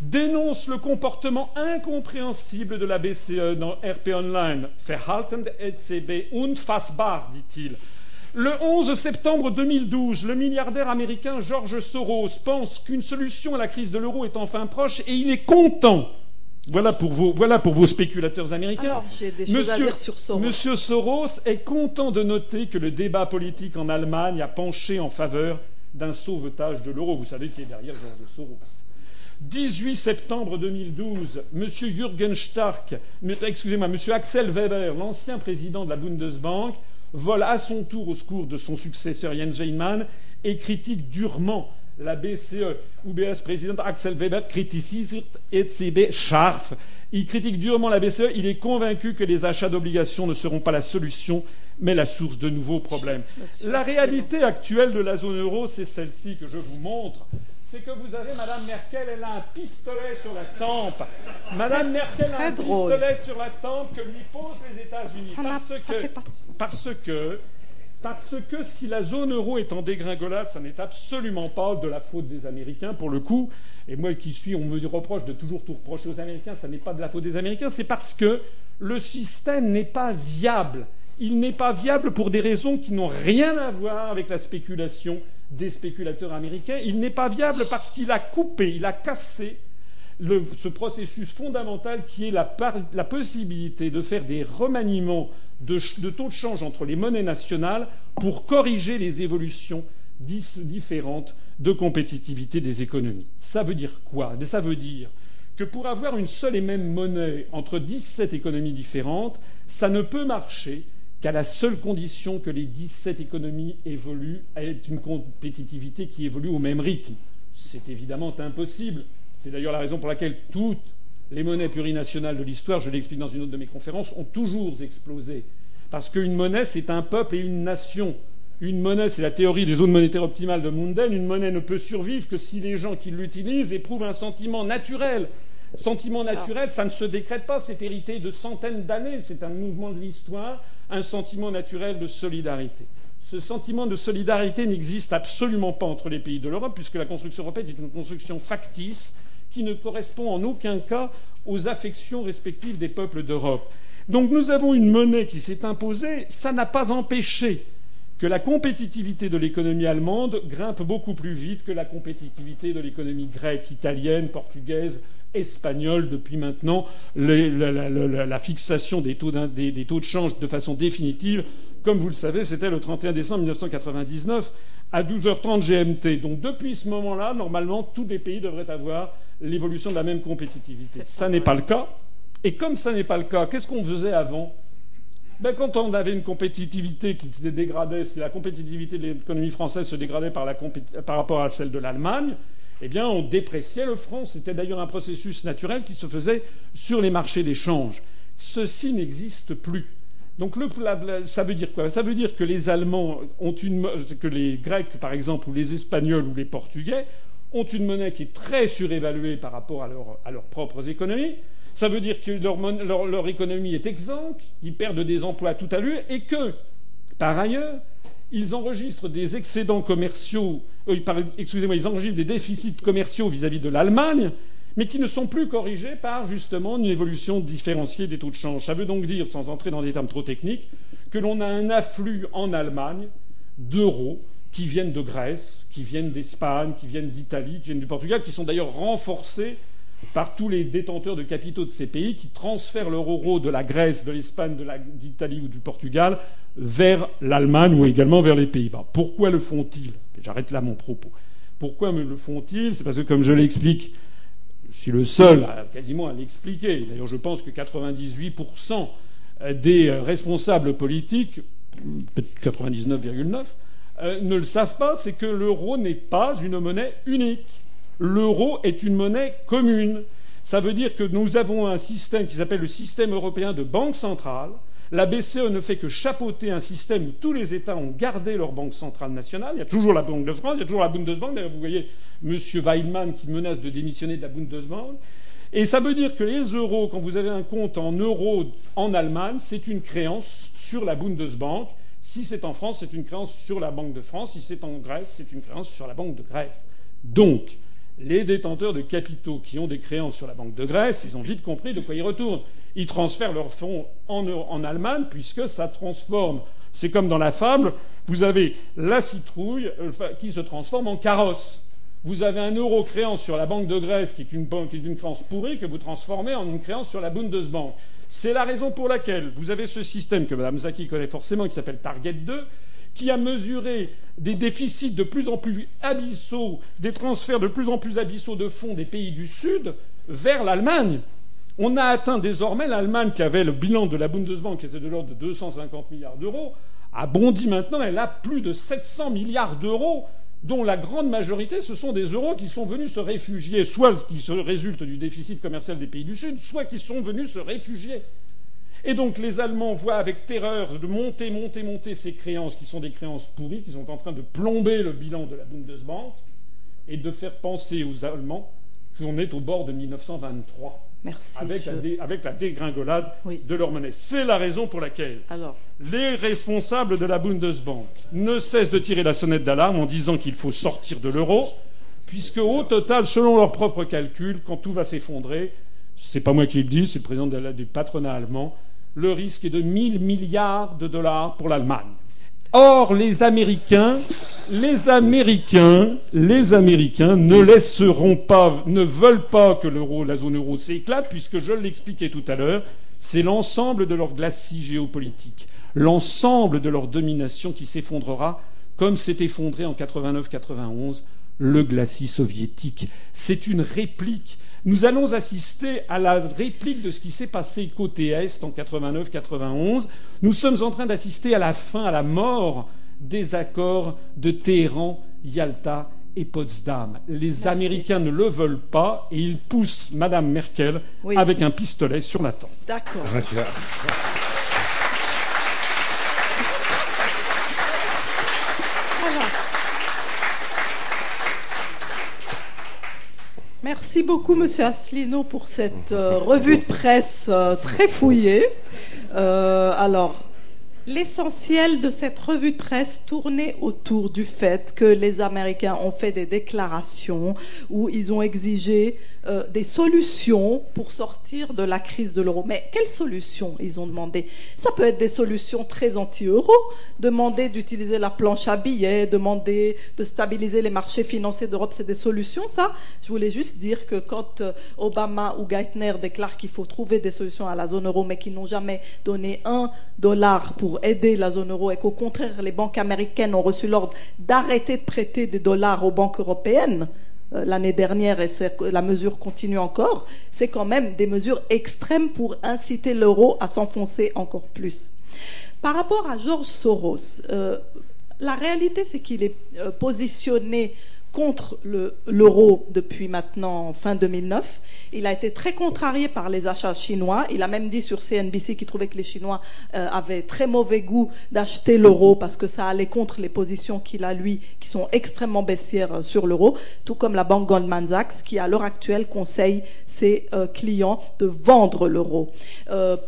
dénonce le comportement incompréhensible de la BCE dans RP Online. Verhalten der EZB unfassbar, dit-il. Le 11 septembre 2012, le milliardaire américain George Soros pense qu'une solution à la crise de l'euro est enfin proche et il est content. Voilà pour vos, voilà pour vos spéculateurs américains. Alors, des Monsieur, à dire sur Soros. Monsieur Soros est content de noter que le débat politique en Allemagne a penché en faveur d'un sauvetage de l'euro. Vous savez qui est derrière George Soros. 18 septembre 2012, M. Jürgen Stark, excusez-moi, M. Axel Weber, l'ancien président de la Bundesbank, vole à son tour au secours de son successeur Jens Weinmann et critique durement la BCE. UBS président Axel Weber criticise ECB scharf. Il critique durement la BCE. Il est convaincu que les achats d'obligations ne seront pas la solution, mais la source de nouveaux problèmes. Monsieur La réalité actuelle de la zone euro, c'est celle-ci que je vous montre. C'est que vous avez Madame Merkel, elle a un pistolet sur la tempe. Madame Merkel a un drôle. pistolet sur la tempe que lui posent les États-Unis. Parce que, parce que, parce que si la zone euro est en dégringolade, ça n'est absolument pas de la faute des Américains, pour le coup. Et moi qui suis, on me reproche de toujours tout reprocher aux Américains, ça n'est pas de la faute des Américains, c'est parce que le système n'est pas viable. Il n'est pas viable pour des raisons qui n'ont rien à voir avec la spéculation des spéculateurs américains. Il n'est pas viable parce qu'il a coupé, il a cassé ce processus fondamental qui est la, possibilité de faire des remaniements de, taux de change entre les monnaies nationales pour corriger les évolutions différentes de compétitivité des économies. Ça veut dire quoi? Ça veut dire que pour avoir une seule et même monnaie entre 17 économies différentes, ça ne peut marcher qu'à la seule condition que les 17 économies évoluent avec une compétitivité qui évolue au même rythme. C'est évidemment impossible. C'est d'ailleurs la raison pour laquelle toutes les monnaies plurinationales de l'histoire, je l'explique dans une autre de mes conférences, ont toujours explosé. Parce qu'une monnaie, c'est un peuple et une nation. Une monnaie, c'est la théorie des zones monétaires optimales de Mundell. Une monnaie ne peut survivre que si les gens qui l'utilisent éprouvent un sentiment naturel. Sentiment naturel, ça ne se décrète pas, c'est hérité de centaines d'années, c'est un mouvement de l'histoire, un sentiment naturel de solidarité. Ce sentiment de solidarité n'existe absolument pas entre les pays de l'Europe, puisque la construction européenne est une construction factice qui ne correspond en aucun cas aux affections respectives des peuples d'Europe. Donc nous avons une monnaie qui s'est imposée, ça n'a pas empêché que la compétitivité de l'économie allemande grimpe beaucoup plus vite que la compétitivité de l'économie grecque, italienne, portugaise, espagnole depuis maintenant les- la, la- la- la fixation des taux, d'in- des- des taux de change de façon définitive. Comme vous le savez, c'était le 31 décembre 1999 à 12h30 GMT. Donc depuis ce moment-là, normalement, tous les pays devraient avoir l'évolution de la même compétitivité. Ça n'est pas le cas. Et comme ça n'est pas le cas, qu'est-ce qu'on faisait avant? Ben, quand on avait une compétitivité qui se dégradait, si la compétitivité de l'économie française se dégradait par, la compé- par rapport à celle de l'Allemagne, eh bien, on dépréciait le franc. C'était d'ailleurs un processus naturel qui se faisait sur les marchés d'échange. Ceci n'existe plus. Donc, ça veut dire quoi? Ça veut dire que les Allemands ont une, que les Grecs, par exemple, ou les Espagnols ou les Portugais ont une monnaie qui est très surévaluée par rapport à, leur- à leurs propres économies. Ça veut dire que leur, économie est exsangue, ils perdent des emplois à toute allure, et que, par ailleurs, ils enregistrent des excédents commerciaux, euh, excusez-moi, ils enregistrent des déficits commerciaux vis-à-vis de l'Allemagne, mais qui ne sont plus corrigés par justement une évolution différenciée des taux de change. Ça veut donc dire, sans entrer dans des termes trop techniques, que l'on a un afflux en Allemagne d'euros qui viennent de Grèce, qui viennent d'Espagne, qui viennent d'Italie, qui viennent du Portugal, qui sont d'ailleurs renforcés par tous les détenteurs de capitaux de ces pays qui transfèrent leur euro de la Grèce, de l'Espagne, de d'Italie ou du Portugal vers l'Allemagne ou également vers les Pays-Bas. Pourquoi le font-ils? J'arrête là mon propos. Pourquoi me le font-ils? C'est parce que, comme je l'explique, je suis le seul à, quasiment à l'expliquer. D'ailleurs, je pense que 98% des responsables politiques, peut-être 99,9, euh, ne le savent pas, c'est que l'euro n'est pas une monnaie unique. L'euro est une monnaie commune. Ça veut dire que nous avons un système qui s'appelle le système européen de banque centrale. La BCE ne fait que chapeauter un système où tous les États ont gardé leur banque centrale nationale. Il y a toujours la Banque de France, il y a toujours la Bundesbank. Vous voyez M. Weidmann qui menace de démissionner de la Bundesbank. Et ça veut dire que les euros, quand vous avez un compte en euros en Allemagne, c'est une créance sur la Bundesbank Si c'est en France, c'est une créance sur la Banque de France. Si c'est en Grèce, c'est une créance sur la Banque de Grèce. Donc, les détenteurs de capitaux qui ont des créances sur la Banque de Grèce, ils ont vite compris de quoi ils retournent. Ils transfèrent leurs fonds en, Allemagne puisque ça transforme. C'est comme dans la fable, vous avez la citrouille qui se transforme en carrosse. Vous avez un euro créance sur la Banque de Grèce qui est une, qui est une créance pourrie que vous transformez en une créance sur la Bundesbank. C'est la raison pour laquelle vous avez ce système que Mme Zaki connaît forcément, qui s'appelle Target 2, qui a mesuré des déficits de plus en plus abyssaux, des transferts de plus en plus abyssaux de fonds des pays du Sud vers l'Allemagne. On a atteint désormais l'Allemagne qui avait le bilan de la Bundesbank qui était de l'ordre de 250 milliards d'euros, a bondi maintenant, elle a plus de 700 milliards d'euros dont la grande majorité, ce sont des euros qui sont venus se réfugier, soit qui se résultent du déficit commercial des pays du Sud, soit qui sont venus se réfugier. Et donc les Allemands voient avec terreur de monter, monter, monter ces créances, qui sont des créances pourries, qui sont en train de plomber le bilan de la Bundesbank, et de faire penser aux Allemands qu'on est au bord de 1923. Merci. Avec, la, dégringolade de leur monnaie. C'est la raison pour laquelle les responsables de la Bundesbank ne cessent de tirer la sonnette d'alarme en disant qu'il faut sortir de l'euro, puisque au total, selon leurs propres calculs, quand tout va s'effondrer, c'est pas moi qui le dis, c'est le président du patronat allemand, le risque est de 1000 milliards de dollars pour l'Allemagne. Or, les Américains, les Américains, les Américains ne laisseront pas, ne veulent pas que l'euro, la zone euro s'éclate, puisque je l'expliquais tout à l'heure, c'est l'ensemble de leur glacis géopolitique, l'ensemble de leur domination qui s'effondrera, comme s'est effondré en 89-91 le glacis soviétique. C'est une réplique nous allons assister à la réplique de ce qui s'est passé côté Est en 89-91. Nous sommes en train d'assister à la fin, à la mort des accords de Téhéran, Yalta et Potsdam. Les Américains ne le veulent pas et ils poussent Mme Merkel avec un pistolet sur la tempe. D'accord. Merci beaucoup, Monsieur Asselineau, pour cette euh, revue de presse euh, très fouillée. Euh, alors, L'essentiel de cette revue de presse tournait autour du fait que les Américains ont fait des déclarations où ils ont exigé euh, des solutions pour sortir de la crise de l'euro. Mais quelles solutions ils ont demandé? Ça peut être des solutions très anti-euro, demander d'utiliser la planche à billets, demander de stabiliser les marchés financiers d'Europe, c'est des solutions, ça? Je voulais juste dire que quand euh, Obama ou Geithner déclarent qu'il faut trouver des solutions à la zone euro, mais qu'ils n'ont jamais donné un dollar pour aider la zone euro et qu'au contraire, les banques américaines ont reçu l'ordre d'arrêter de prêter des dollars aux banques européennes, l'année dernière et la mesure continue encore, c'est quand même des mesures extrêmes pour inciter l'euro à s'enfoncer encore plus. Par rapport à Georges Soros, euh, la réalité c'est qu'il est euh, positionné contre l'euro depuis maintenant fin 2009. Il a été très contrarié par les achats chinois. Il a même dit sur CNBC qu'il trouvait que les Chinois euh, avaient très mauvais goût d'acheter l'euro parce que ça allait contre les positions qu'il a, lui, qui sont extrêmement baissières euh, sur l'euro, tout comme la banque Goldman Sachs qui, à l'heure actuelle, conseille ses euh, clients de vendre l'euro.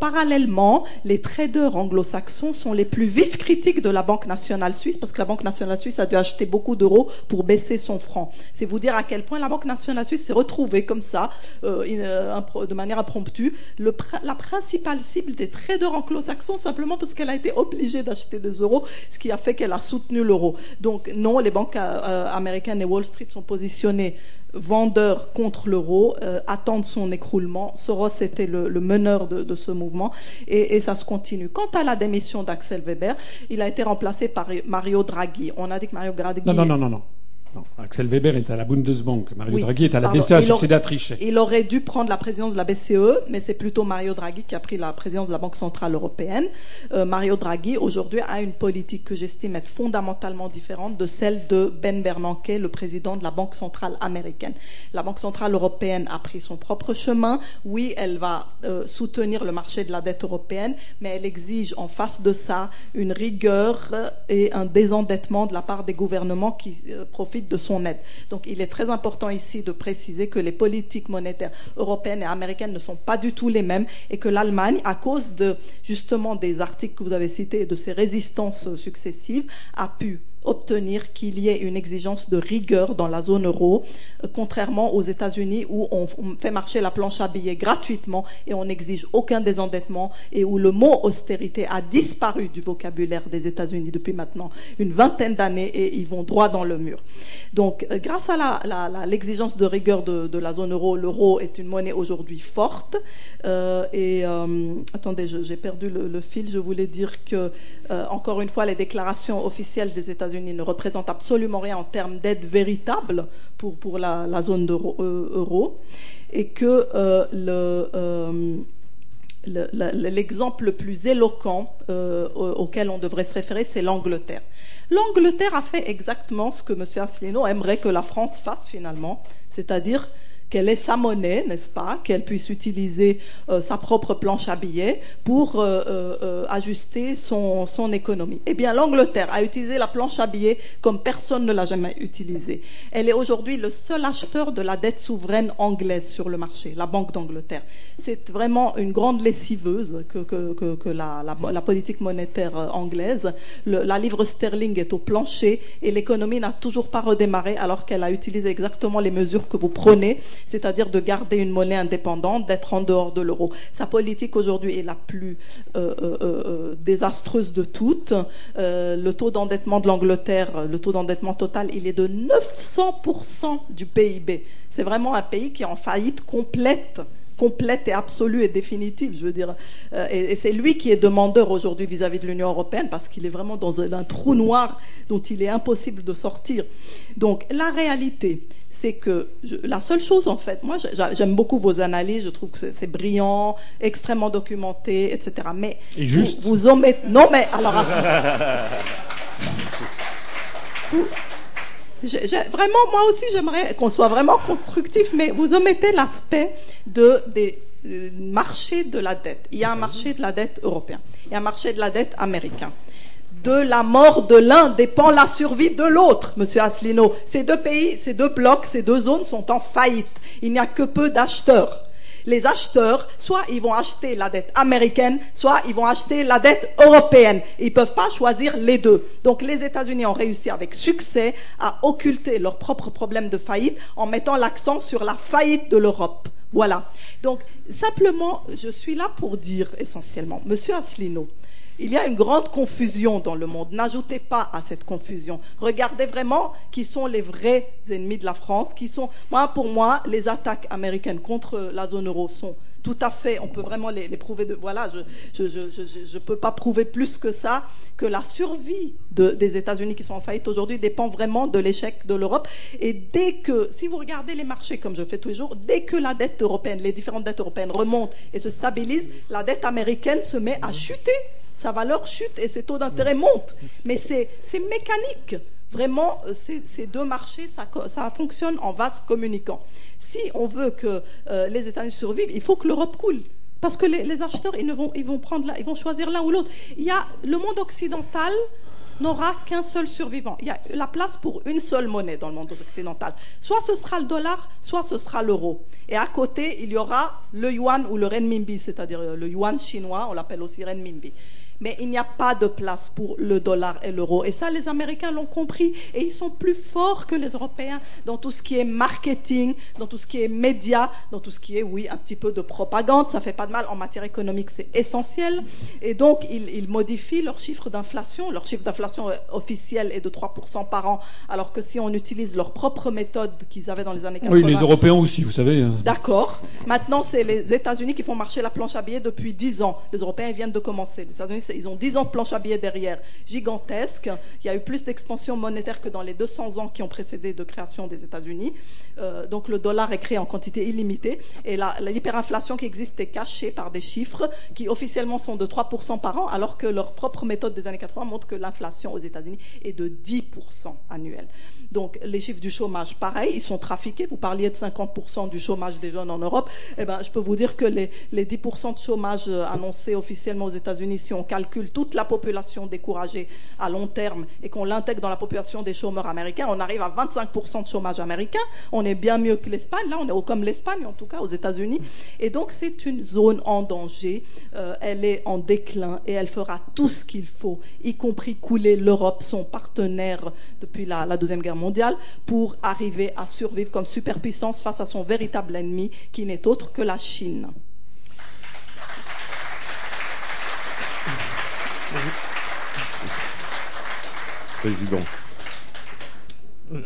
parallèlement, les traders anglo-saxons sont les plus vifs critiques de la Banque nationale suisse parce que la Banque nationale suisse a dû acheter beaucoup d'euros pour baisser son francs. C'est vous dire à quel point la Banque nationale suisse s'est retrouvée comme ça, euh, euh, de manière impromptue, la principale cible des traders anglo-saxons, simplement parce qu'elle a été obligée d'acheter des euros, ce qui a fait qu'elle a soutenu l'euro. Donc non, les banques euh, américaines et Wall Street sont positionnées vendeurs contre l'euro, attendent son écroulement. Soros était le, meneur de, ce mouvement et, et, ça se continue. Quant à la démission d'Axel Weber, il a été remplacé par Mario Draghi. On a dit que Mario Draghi. Non, non, non, non. non. Axel Weber est à la Bundesbank, Mario Draghi est à la BCE, succédé à Trichet. Il aurait dû prendre la présidence de la BCE, mais c'est plutôt Mario Draghi qui a pris la présidence de la Banque Centrale Européenne. Euh, Mario Draghi, aujourd'hui, a une politique que j'estime être fondamentalement différente de celle de Ben Bernanke, le président de la Banque Centrale Américaine. La Banque Centrale Européenne a pris son propre chemin. Oui, elle va euh, soutenir le marché de la dette européenne, mais elle exige en face de ça une rigueur et un désendettement de la part des gouvernements qui euh, profitent de son aide. Donc il est très important ici de préciser que les politiques monétaires européennes et américaines ne sont pas du tout les mêmes et que l'Allemagne, à cause de justement des articles que vous avez cités et de ses résistances successives, a pu obtenir qu'il y ait une exigence de rigueur dans la zone euro, euh, contrairement aux États-Unis où on, fait marcher la planche à billets gratuitement et on n'exige aucun désendettement et où le mot austérité a disparu du vocabulaire des États-Unis depuis maintenant une vingtaine d'années et ils vont droit dans le mur. Donc, euh, grâce à l'exigence de rigueur de, la zone euro, l'euro est une monnaie aujourd'hui forte. Euh, et attendez, j'ai perdu le, fil. Je voulais dire que, encore une fois, les déclarations officielles des États-Unis ne représentent absolument rien en termes d'aide véritable pour, pour la, zone euro, euh, euro, et que euh, euh, l'exemple le, plus éloquent auquel on devrait se référer, c'est l'Angleterre. L'Angleterre a fait exactement ce que M. Asselineau aimerait que la France fasse finalement, c'est-à-dire qu'elle ait sa monnaie, n'est-ce pas, qu'elle puisse utiliser euh, sa propre planche à billets pour euh, euh, ajuster son, économie. Eh bien, l'Angleterre a utilisé la planche à billets comme personne ne l'a jamais utilisée. Elle est aujourd'hui le seul acheteur de la dette souveraine anglaise sur le marché, la Banque d'Angleterre. C'est vraiment une grande lessiveuse que, la, politique monétaire anglaise. la livre sterling est au plancher et l'économie n'a toujours pas redémarré alors qu'elle a utilisé exactement les mesures que vous prenez c'est-à-dire de garder une monnaie indépendante, d'être en dehors de l'euro. Sa politique aujourd'hui est la plus euh, euh, euh, désastreuse de toutes. le taux d'endettement de l'Angleterre, le taux d'endettement total, il est de 900% du PIB. C'est vraiment un pays qui est en faillite complète complète et absolue et définitive, je veux dire. et, c'est lui qui est demandeur aujourd'hui vis-à-vis de l'Union européenne parce qu'il est vraiment dans un, trou noir dont il est impossible de sortir. Donc la réalité, c'est que la seule chose, en fait, moi j'aime beaucoup vos analyses, je trouve que c'est brillant, extrêmement documenté, etc. Mais Et juste. Vous, vous omettez. Non, mais alors. vraiment, moi aussi, j'aimerais qu'on soit vraiment constructif, mais vous omettez l'aspect de, des euh, marchés de la dette. Il y a un marché de la dette européen, il y a un marché de la dette américain de la mort de l'un dépend la survie de l'autre, monsieur Asselineau. Ces deux pays, ces deux blocs, ces deux zones sont en faillite. Il n'y a que peu d'acheteurs. Les acheteurs, soit ils vont acheter la dette américaine, soit ils vont acheter la dette européenne. Ils ne peuvent pas choisir les deux. Donc les États-Unis ont réussi avec succès à occulter leurs propres problèmes de faillite en mettant l'accent sur la faillite de l'Europe. Voilà. Donc simplement, je suis là pour dire essentiellement, monsieur Asselineau, il y a une grande confusion dans le monde. N'ajoutez pas à cette confusion. Regardez vraiment qui sont les vrais ennemis de la France, qui sont, moi, pour moi, les attaques américaines contre la zone euro sont tout à fait, on peut vraiment les, prouver. De, voilà, je ne peux pas prouver plus que ça, que la survie des États-Unis qui sont en faillite aujourd'hui dépend vraiment de l'échec de l'Europe. Et dès que, si vous regardez les marchés comme je fais tous les jours, dès que la dette européenne, les différentes dettes européennes remontent et se stabilisent, la dette américaine se met à chuter sa valeur chute et ses taux d'intérêt montent. Mais c'est mécanique. Vraiment, euh, ces, deux marchés, ça, fonctionne en vase communicant. Si on veut que euh, les États-Unis survivent, il faut que l'Europe coule. Parce que les, acheteurs, ils, vont, ils, vont choisir l'un ou l'autre. Le monde occidental n'aura qu'un seul survivant. Il y a la place pour une seule monnaie dans le monde occidental. Soit ce sera le dollar, soit ce sera l'euro. Et à côté, il y aura le yuan ou le renminbi, c'est-à-dire le yuan chinois, on l'appelle aussi renminbi mais il n'y a pas de place pour le dollar et l'euro. Et ça, les Américains l'ont compris et ils sont plus forts que les Européens dans tout ce qui est marketing, dans tout ce qui est média, dans tout ce qui est, oui, un petit peu de propagande. Ça fait pas de mal. En matière économique, c'est essentiel. Et donc, ils, modifient leur chiffre d'inflation. Leur chiffre d'inflation officiel est de 3% par an, alors que si on utilise leur propre méthode qu'ils avaient dans les années 80... Oui, les Européens aussi, vous savez. Hein. D'accord. Maintenant, c'est les États-Unis qui font marcher la planche à billets depuis 10 ans. Les Européens viennent de commencer. Les États-Unis, ils ont 10 ans de planche à billets derrière, gigantesque. Il y a eu plus d'expansion monétaire que dans les 200 ans qui ont précédé de création des États-Unis. Euh, donc le dollar est créé en quantité illimitée. Et l'hyperinflation qui existe est cachée par des chiffres qui officiellement sont de 3% par an, alors que leur propre méthode des années 80 montre que l'inflation aux États-Unis est de 10% annuel. Donc les chiffres du chômage, pareil, ils sont trafiqués. Vous parliez de 50% du chômage des jeunes en Europe. Eh ben, je peux vous dire que les, les 10% de chômage euh, annoncés officiellement aux États-Unis, si on calcule toute la population découragée à long terme et qu'on l'intègre dans la population des chômeurs américains, on arrive à 25% de chômage américain. On est bien mieux que l'Espagne. Là, on est comme l'Espagne, en tout cas, aux États-Unis. Et donc, c'est une zone en danger. Euh, elle est en déclin et elle fera tout ce qu'il faut, y compris couler l'Europe, son partenaire depuis la, la Deuxième Guerre mondiale, pour arriver à survivre comme superpuissance face à son véritable ennemi, qui n'est autre que la Chine. Président. Euh,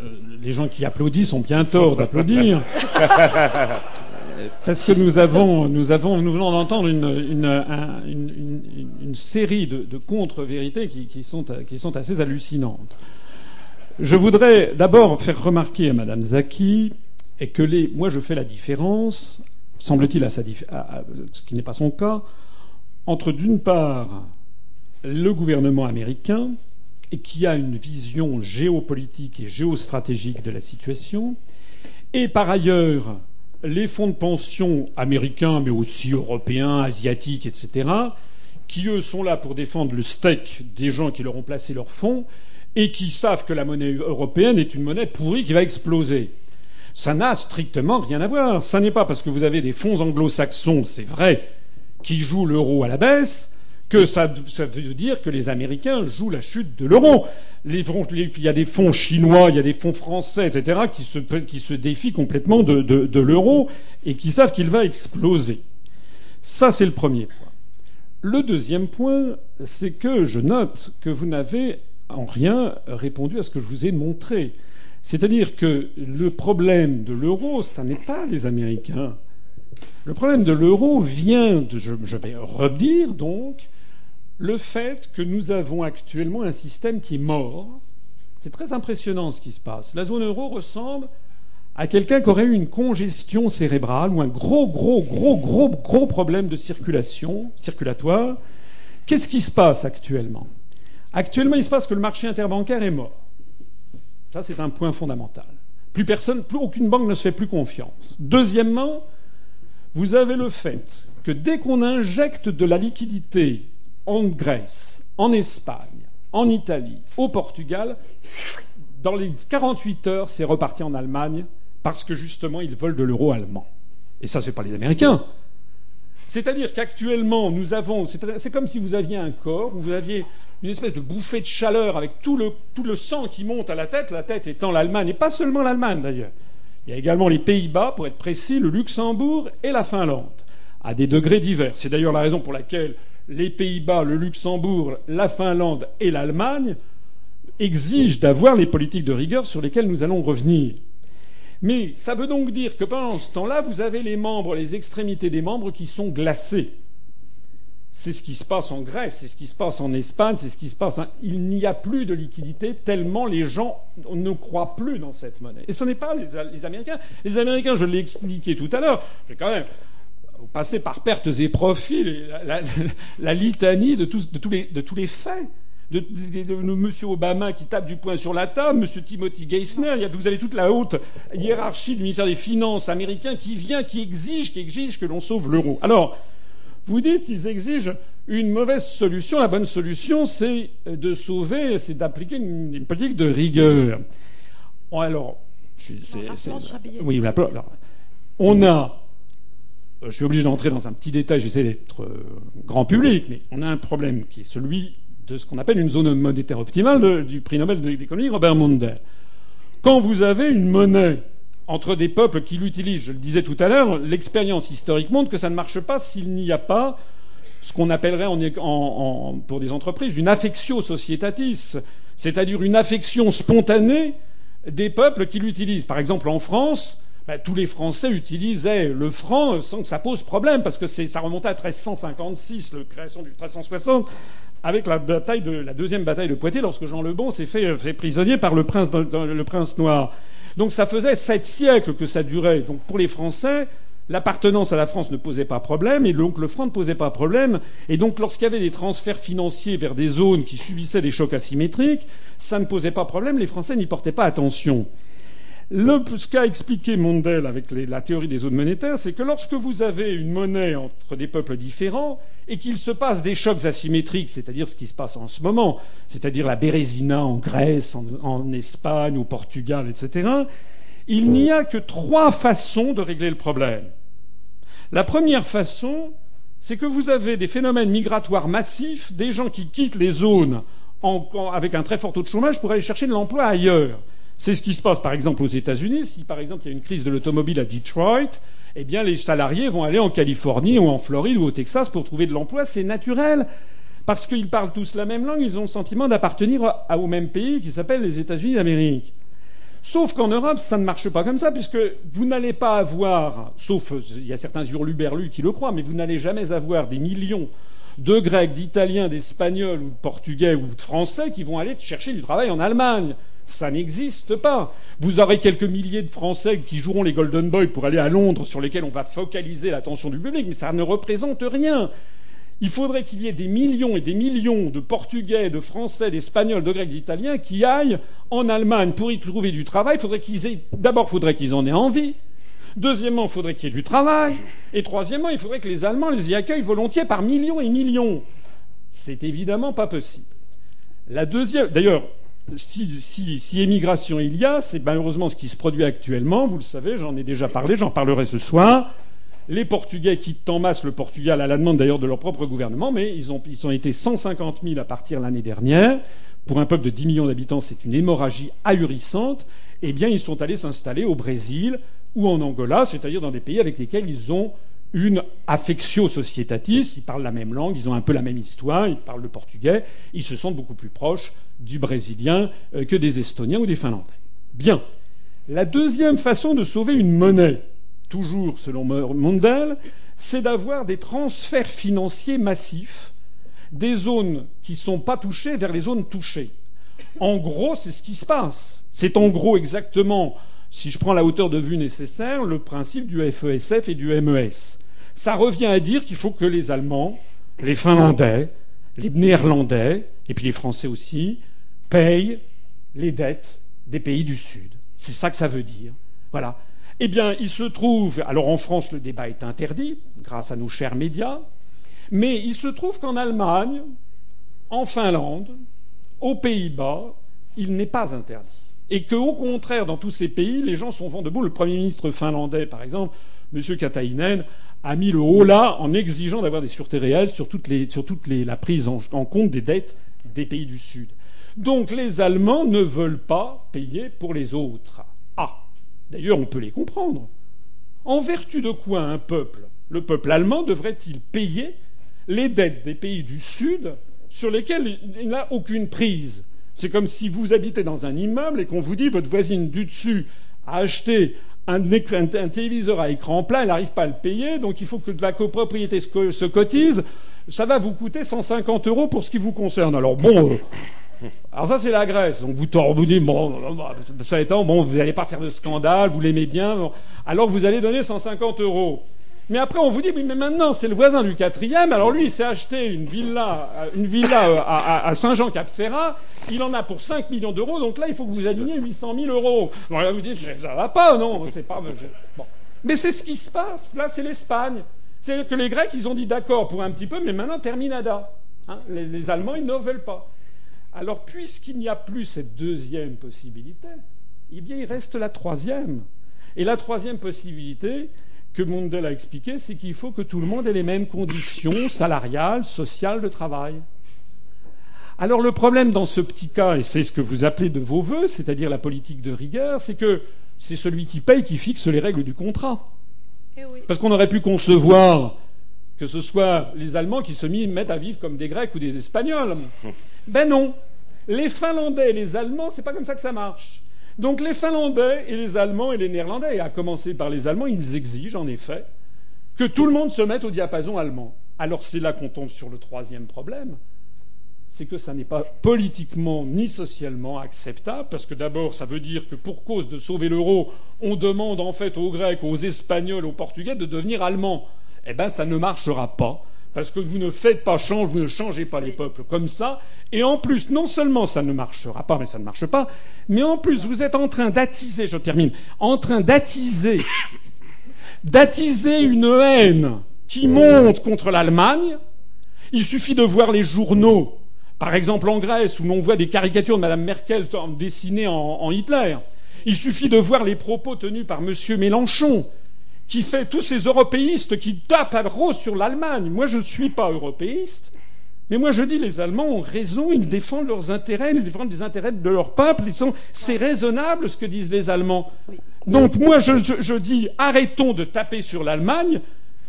les gens qui applaudissent ont bien tort d'applaudir. Parce que nous avons, nous avons, nous venons d'entendre une, une, un- une- une- une série de, de contre-vérités qui, qui sont, qui sont assez hallucinantes. Je voudrais d'abord faire remarquer à Madame Zaki et que les, moi je fais la différence, semble-t-il à sa dif- à- à- ce qui n'est pas son cas, entre d'une part le gouvernement américain et qui a une vision géopolitique et géostratégique de la situation, et par ailleurs les fonds de pension américains, mais aussi européens, asiatiques, etc., qui eux sont là pour défendre le steak des gens qui leur ont placé leurs fonds et qui savent que la monnaie européenne est une monnaie pourrie qui va exploser. Ça n'a strictement rien à voir. Ça n'est pas parce que vous avez des fonds anglo-saxons, c'est vrai, qui jouent l'euro à la baisse, que ça, veut dire que les Américains jouent la chute de l'euro. Il y a des fonds chinois, il y a des fonds français, etc., qui se, défient complètement de, l'euro et qui savent qu'il va exploser. Ça, c'est le premier point. Le deuxième point, c'est que je note que vous n'avez en rien répondu à ce que je vous ai montré. C'est-à-dire que le problème de l'euro, ça n'est pas les Américains. Le problème de l'euro vient de, je vais redire donc, le fait que nous avons actuellement un système qui est mort. C'est très impressionnant ce qui se passe. La zone euro ressemble à quelqu'un qui aurait eu une congestion cérébrale ou un gros, gros, gros, gros, gros problème de circulation, circulatoire. Qu'est-ce qui se passe actuellement? Actuellement, il se passe que le marché interbancaire est mort. Ça, c'est un point fondamental. Plus personne, plus aucune banque ne se fait plus confiance. Deuxièmement, vous avez le fait que dès qu'on injecte de la liquidité en Grèce, en Espagne, en Italie, au Portugal, dans les 48 heures, c'est reparti en Allemagne parce que justement, ils veulent de l'euro allemand. Et ça, c'est pas les Américains. C'est-à-dire qu'actuellement, nous avons. C'est comme si vous aviez un corps où vous aviez une espèce de bouffée de chaleur avec tout le, tout le sang qui monte à la tête, la tête étant l'Allemagne, et pas seulement l'Allemagne d'ailleurs. Il y a également les Pays-Bas, pour être précis, le Luxembourg et la Finlande, à des degrés divers. C'est d'ailleurs la raison pour laquelle les Pays-Bas, le Luxembourg, la Finlande et l'Allemagne exigent d'avoir les politiques de rigueur sur lesquelles nous allons revenir. Mais ça veut donc dire que pendant ce temps-là, vous avez les membres, les extrémités des membres qui sont glacés. C'est ce qui se passe en Grèce, c'est ce qui se passe en Espagne, c'est ce qui se passe. Il n'y a plus de liquidité tellement les gens ne croient plus dans cette monnaie. Et ce n'est pas les, les, Américains. Les Américains, je l'ai expliqué tout à l'heure, j'ai quand même passé par pertes et profits la, la, la litanie de tous, de, tous les, de tous les faits. De, de, de, de, M. Obama qui tape du poing sur la table, M. Timothy Geithner, il y a, vous avez toute la haute hiérarchie du ministère des Finances américain qui vient, qui exige, qui exige que l'on sauve l'euro. Alors, vous dites qu'ils exigent une mauvaise solution. La bonne solution, c'est de sauver, c'est d'appliquer une, une, politique de rigueur. Alors, c'est, oui, la, alors, on a. Je suis obligé d'entrer dans un petit détail. J'essaie d'être euh, grand public, mais on a un problème qui est celui de ce qu'on appelle une zone monétaire optimale de, du prix Nobel d'économie Robert Munder. Quand vous avez une monnaie entre des peuples qui l'utilisent, je le disais tout à l'heure, l'expérience historique montre que ça ne marche pas s'il n'y a pas ce qu'on appellerait en, en, en, pour des entreprises une affectio societatis, c'est-à-dire une affection spontanée des peuples qui l'utilisent. Par exemple, en France, ben, tous les Français utilisaient le franc sans que ça pose problème, parce que ça remontait à 1356, la création du 1360, avec la, bataille de, la deuxième bataille de Poitiers, lorsque Jean le Bon s'est fait, fait, prisonnier par le prince, le prince noir. Donc ça faisait sept siècles que ça durait. Donc pour les Français, l'appartenance à la France ne posait pas problème, et donc le franc ne posait pas problème. Et donc lorsqu'il y avait des transferts financiers vers des zones qui subissaient des chocs asymétriques, ça ne posait pas problème, les Français n'y portaient pas attention. Ce qu'a expliqué Mondel avec la théorie des zones monétaires, c'est que lorsque vous avez une monnaie entre des peuples différents et qu'il se passe des chocs asymétriques, c'est-à-dire ce qui se passe en ce moment, c'est-à-dire la Bérésina en Grèce, en, Espagne, au Portugal, etc., il n'y a que trois façons de régler le problème. La première façon, c'est que vous avez des phénomènes migratoires massifs, des gens qui quittent les zones avec un très fort taux de chômage pour aller chercher de l'emploi ailleurs. C'est ce qui se passe par exemple aux États-Unis. Si par exemple il y a une crise de l'automobile à Detroit, eh bien les salariés vont aller en Californie ou en Floride ou au Texas pour trouver de l'emploi. C'est naturel. Parce qu'ils parlent tous la même langue, ils ont le sentiment d'appartenir au même pays qui s'appelle les États-Unis d'Amérique. Sauf qu'en Europe, ça ne marche pas comme ça, puisque vous n'allez pas avoir, sauf il y a certains hurluberlus qui le croient, mais vous n'allez jamais avoir des millions de Grecs, d'Italiens, d'Espagnols ou de Portugais ou de Français qui vont aller chercher du travail en Allemagne. Ça n'existe pas. Vous aurez quelques milliers de Français qui joueront les Golden Boys pour aller à Londres, sur lesquels on va focaliser l'attention du public, mais ça ne représente rien. Il faudrait qu'il y ait des millions et des millions de Portugais, de Français, d'Espagnols, de Grecs, d'Italiens qui aillent en Allemagne pour y trouver du travail. Faudrait qu'ils aient... D'abord, il faudrait qu'ils en aient envie. Deuxièmement, il faudrait qu'il y ait du travail. Et troisièmement, il faudrait que les Allemands les y accueillent volontiers par millions et millions. C'est évidemment pas possible. La deuxième, d'ailleurs, si, émigration il y a, c'est malheureusement ce qui se produit actuellement. Vous le savez, j'en ai déjà parlé, j'en parlerai ce soir. Les Portugais quittent en masse le Portugal à la demande d'ailleurs de leur propre gouvernement, mais ils ont, ils ont été 150 000 à partir l'année dernière. Pour un peuple de 10 millions d'habitants, c'est une hémorragie ahurissante. Eh bien, ils sont allés s'installer au Brésil ou en Angola, c'est-à-dire dans des pays avec lesquels ils ont une affectio societatis, ils parlent la même langue, ils ont un peu la même histoire, ils parlent le portugais, ils se sentent beaucoup plus proches du brésilien euh, que des estoniens ou des finlandais. Bien. La deuxième façon de sauver une monnaie, toujours selon Mondel, c'est d'avoir des transferts financiers massifs des zones qui ne sont pas touchées vers les zones touchées. En gros, c'est ce qui se passe. C'est en gros exactement, si je prends la hauteur de vue nécessaire, le principe du FESF et du MES. Ça revient à dire qu'il faut que les Allemands, les Finlandais, les Néerlandais, et puis les Français aussi, payent les dettes des pays du Sud. C'est ça que ça veut dire. Voilà. Eh bien, il se trouve, alors en France, le débat est interdit, grâce à nos chers médias, mais il se trouve qu'en Allemagne, en Finlande, aux Pays-Bas, il n'est pas interdit. Et qu'au contraire, dans tous ces pays, les gens sont vent debout. Le Premier ministre finlandais, par exemple, M. Katainen, a mis le haut là en exigeant d'avoir des sûretés réelles sur toute, la prise en, compte des dettes des pays du Sud. Donc les Allemands ne veulent pas payer pour les autres. Ah D'ailleurs, on peut les comprendre. En vertu de quoi un peuple, le peuple allemand, devrait-il payer les dettes des pays du Sud sur lesquels il n'a aucune prise? C'est comme si vous habitez dans un immeuble et qu'on vous dit votre voisine du dessus a acheté un, téléviseur à écran plat, elle n'arrive pas à le payer, donc il faut que de la copropriété se, cotise. Ça va vous coûter 150 euros pour ce qui vous concerne. Alors bon, euh, alors ça c'est la Grèce. Donc vous vous dites bon, ça étant bon, vous n'allez pas faire de scandale, vous l'aimez bien, alors vous allez donner 150 euros. Mais après, on vous dit, oui, mais maintenant, c'est le voisin du quatrième. Alors lui, il s'est acheté une villa, euh, une villa euh, à, Saint-Jean-Cap-Ferrat. Il en a pour 5 millions d'euros. Donc là, il faut que vous aligniez 800 000 euros. Alors là, vous dites, ça va pas, non C'est pas. Bon. Mais c'est ce qui se passe. Là, c'est l'Espagne. C'est que les Grecs, ils ont dit d'accord pour un petit peu, mais maintenant, terminada. Hein les, les Allemands, ils ne veulent pas. Alors, puisqu'il n'y a plus cette deuxième possibilité, eh bien, il reste la troisième. Et la troisième possibilité, que Mundell a expliqué, c'est qu'il faut que tout le monde ait les mêmes conditions salariales, sociales de travail. Alors le problème dans ce petit cas, et c'est ce que vous appelez de vos voeux, c'est-à-dire la politique de rigueur, c'est que c'est celui qui paye qui fixe les règles du contrat. Eh Parce qu'on aurait pu concevoir que ce soit les Allemands qui se mettent à vivre comme des Grecs ou des Espagnols. Ben non. Les Finlandais et les Allemands, c'est pas comme ça que ça marche. Donc les Finlandais et les Allemands et les Néerlandais, et à commencer par les Allemands, ils exigent en effet que tout le monde se mette au diapason allemand. Alors c'est là qu'on tombe sur le troisième problème, c'est que ça n'est pas politiquement ni socialement acceptable, parce que d'abord ça veut dire que pour cause de sauver l'euro, on demande en fait aux Grecs, aux Espagnols, aux Portugais de devenir allemands. Eh bien ça ne marchera pas parce que vous ne faites pas change, vous ne changez pas les peuples comme ça. Et en plus, non seulement ça ne marchera pas, mais ça ne marche pas, mais en plus vous êtes en train d'attiser, je termine, en train d'attiser, d'attiser une haine qui monte contre l'Allemagne. Il suffit de voir les journaux, par exemple en Grèce, où l'on voit des caricatures de Mme Merkel dessinées en, en Hitler. Il suffit de voir les propos tenus par M. Mélenchon, qui fait tous ces européistes qui tapent à gros sur l'Allemagne. Moi, je ne suis pas européiste, mais moi, je dis les Allemands ont raison, ils défendent leurs intérêts, ils défendent les intérêts de leur peuple. C'est raisonnable ce que disent les Allemands. Donc, moi, je, je dis arrêtons de taper sur l'Allemagne.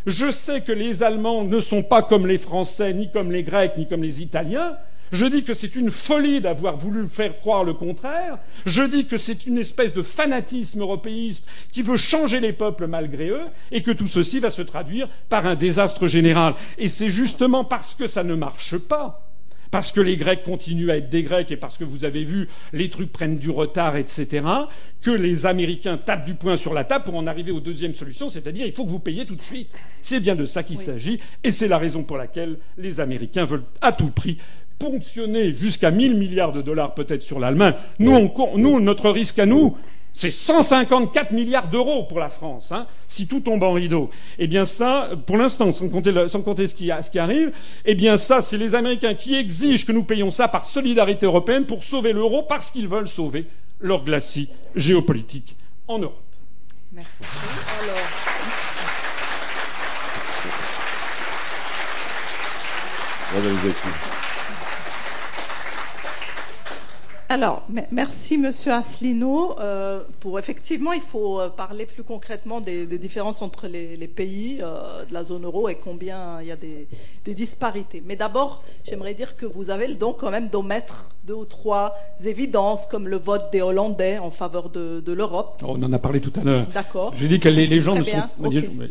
Je sais que les Allemands ne sont pas comme les Français, ni comme les Grecs, ni comme les Italiens. Je dis que c'est une folie d'avoir voulu faire croire le contraire. Je dis que c'est une espèce de fanatisme européiste qui veut changer les peuples malgré eux et que tout ceci va se traduire par un désastre général. Et c'est justement parce que ça ne marche pas parce que les Grecs continuent à être des Grecs et parce que vous avez vu les trucs prennent du retard, etc., que les Américains tapent du poing sur la table pour en arriver aux deuxième solution, c'est-à-dire il faut que vous payiez tout de suite. C'est bien de ça qu'il s'agit et c'est la raison pour laquelle les Américains veulent à tout prix ponctionner jusqu'à 1000 milliards de dollars peut-être sur l'Allemagne. Nous, nous, notre risque à nous, c'est 154 milliards d'euros pour la France, hein, si tout tombe en rideau. Eh bien ça, pour l'instant, sans compter, sans compter ce, qui, ce qui arrive, eh bien ça, c'est les Américains qui exigent que nous payions ça par solidarité européenne pour sauver l'euro parce qu'ils veulent sauver leur glacis géopolitique en Europe. Merci. Alors... Alors, merci Monsieur Asselineau. Euh, pour effectivement, il faut euh, parler plus concrètement des, différences entre les, pays euh, de la zone euro et combien il y a des, disparités. Mais d'abord, j'aimerais dire que vous avez le don quand même d'omettre deux ou trois évidences, comme le vote des Hollandais en faveur de, l'Europe. On en a parlé tout à l'heure. D'accord. J'ai dit que les, gens ne sont.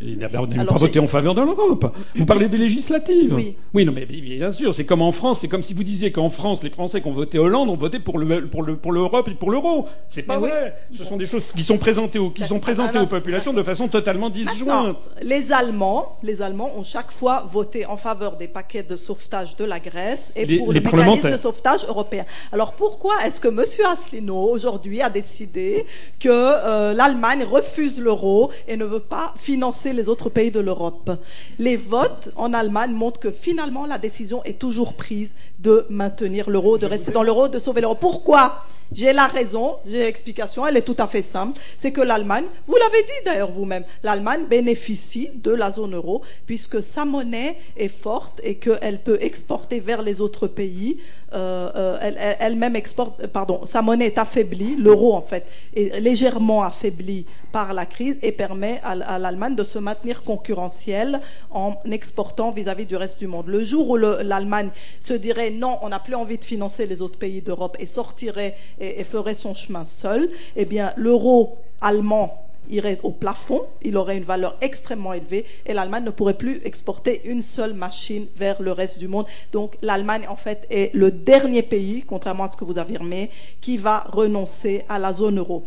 Ils n'ont pas voté en faveur de l'Europe. Vous parlez des législatives. Oui. Oui, non, mais bien sûr, c'est comme en France. C'est comme si vous disiez qu'en France, les Français qui ont voté Hollande ont voté pour le pour le pour l'Europe et pour l'euro. C'est pas vrai. Ce sont des choses qui sont présentées aux qui sont présentées aux populations de façon totalement disjointe. Les Allemands, les Allemands ont chaque fois voté en faveur des paquets de sauvetage de la Grèce et pour le mécanisme de sauvetage européen. Alors pourquoi est-ce que M. Asselineau aujourd'hui a décidé que euh, l'Allemagne refuse l'euro et ne veut pas financer les autres pays de l'Europe? Les votes en Allemagne montrent que finalement la décision est toujours prise de maintenir l'euro, de rester dans l'euro, de sauver l'euro. Pourquoi? J'ai la raison, j'ai l'explication, elle est tout à fait simple. C'est que l'Allemagne, vous l'avez dit d'ailleurs vous-même, l'Allemagne bénéficie de la zone euro puisque sa monnaie est forte et qu'elle peut exporter vers les autres pays elle-même exporte, pardon, sa monnaie est affaiblie, l'euro en fait est légèrement affaibli par la crise et permet à, l'Allemagne de se maintenir concurrentielle en exportant vis-à-vis du reste du monde. Le jour où l'Allemagne se dirait non, on n'a plus envie de financer les autres pays d'Europe et sortirait et, et ferait son chemin seul, eh bien l'euro allemand irait au plafond, il aurait une valeur extrêmement élevée et l'Allemagne ne pourrait plus exporter une seule machine vers le reste du monde. Donc l'Allemagne, en fait, est le dernier pays, contrairement à ce que vous affirmez, qui va renoncer à la zone euro.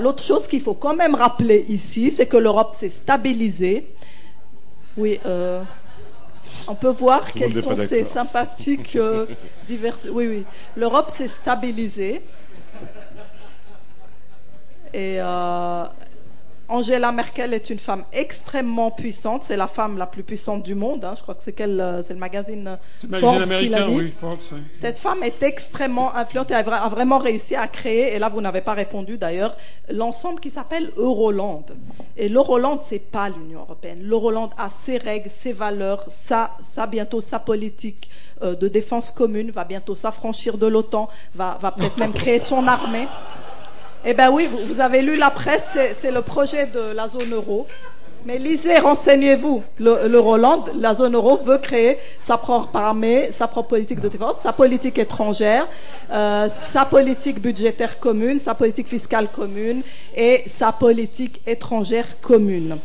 L'autre chose qu'il faut quand même rappeler ici, c'est que l'Europe s'est stabilisée. Oui, euh, on peut voir quelles sont ces sympathiques euh, diverses. Oui, oui. L'Europe s'est stabilisée. Et euh, Angela Merkel est une femme extrêmement puissante. C'est la femme la plus puissante du monde. Hein. Je crois que c'est euh, c'est le magazine Forbes qui l'a dit. Cette femme est extrêmement influente et a vraiment réussi à créer. Et là, vous n'avez pas répondu d'ailleurs. L'ensemble qui s'appelle Euroland. Et l'Euroland, c'est pas l'Union européenne. L'Euroland a ses règles, ses valeurs, sa, sa bientôt sa politique euh, de défense commune, va bientôt s'affranchir de l'OTAN, va, va peut-être même créer son armée. Eh bien oui, vous, avez lu la presse, c'est le projet de la zone euro. Mais lisez, renseignez-vous. Le, Roland, la zone euro veut créer sa propre armée, sa propre politique de défense, sa politique étrangère, euh, sa politique budgétaire commune, sa politique fiscale commune et sa politique étrangère commune.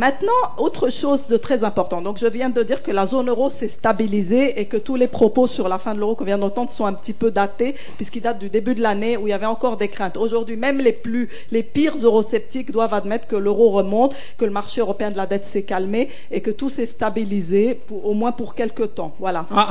Maintenant, autre chose de très important. Donc, je viens de dire que la zone euro s'est stabilisée et que tous les propos sur la fin de l'euro qu'on vient d'entendre sont un petit peu datés, puisqu'ils datent du début de l'année où il y avait encore des craintes. Aujourd'hui, même les plus, les pires eurosceptiques doivent admettre que l'euro remonte, que le marché européen de la dette s'est calmé et que tout s'est stabilisé, pour, au moins pour quelques temps. Voilà. Ah.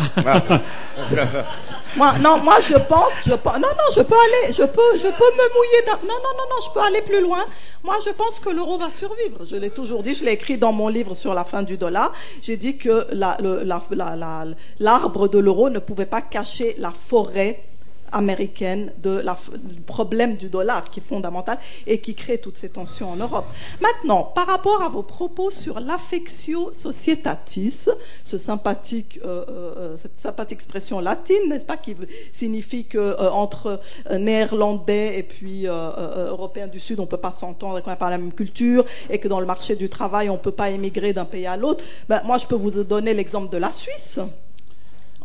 moi, non, moi, je pense, je non, non, je peux aller, je peux, je peux me mouiller. Dans, non, non, non, non, je peux aller plus loin. Moi, je pense que l'euro va survivre. Je l'ai toujours dit, je l'ai écrit dans mon livre sur la fin du dollar. J'ai dit que l'arbre de l'euro ne pouvait pas cacher la forêt américaine de la, du problème du dollar qui est fondamental et qui crée toutes ces tensions en Europe. Maintenant, par rapport à vos propos sur l'affectio societatis, ce sympathique, euh, euh, cette sympathique expression latine, n'est-ce pas, qui signifie que euh, entre néerlandais et puis européens du Sud, on ne peut pas s'entendre qu'on n'a pas la même culture et que dans le marché du travail, on ne peut pas émigrer d'un pays à l'autre. Ben, moi, je peux vous donner l'exemple de la Suisse.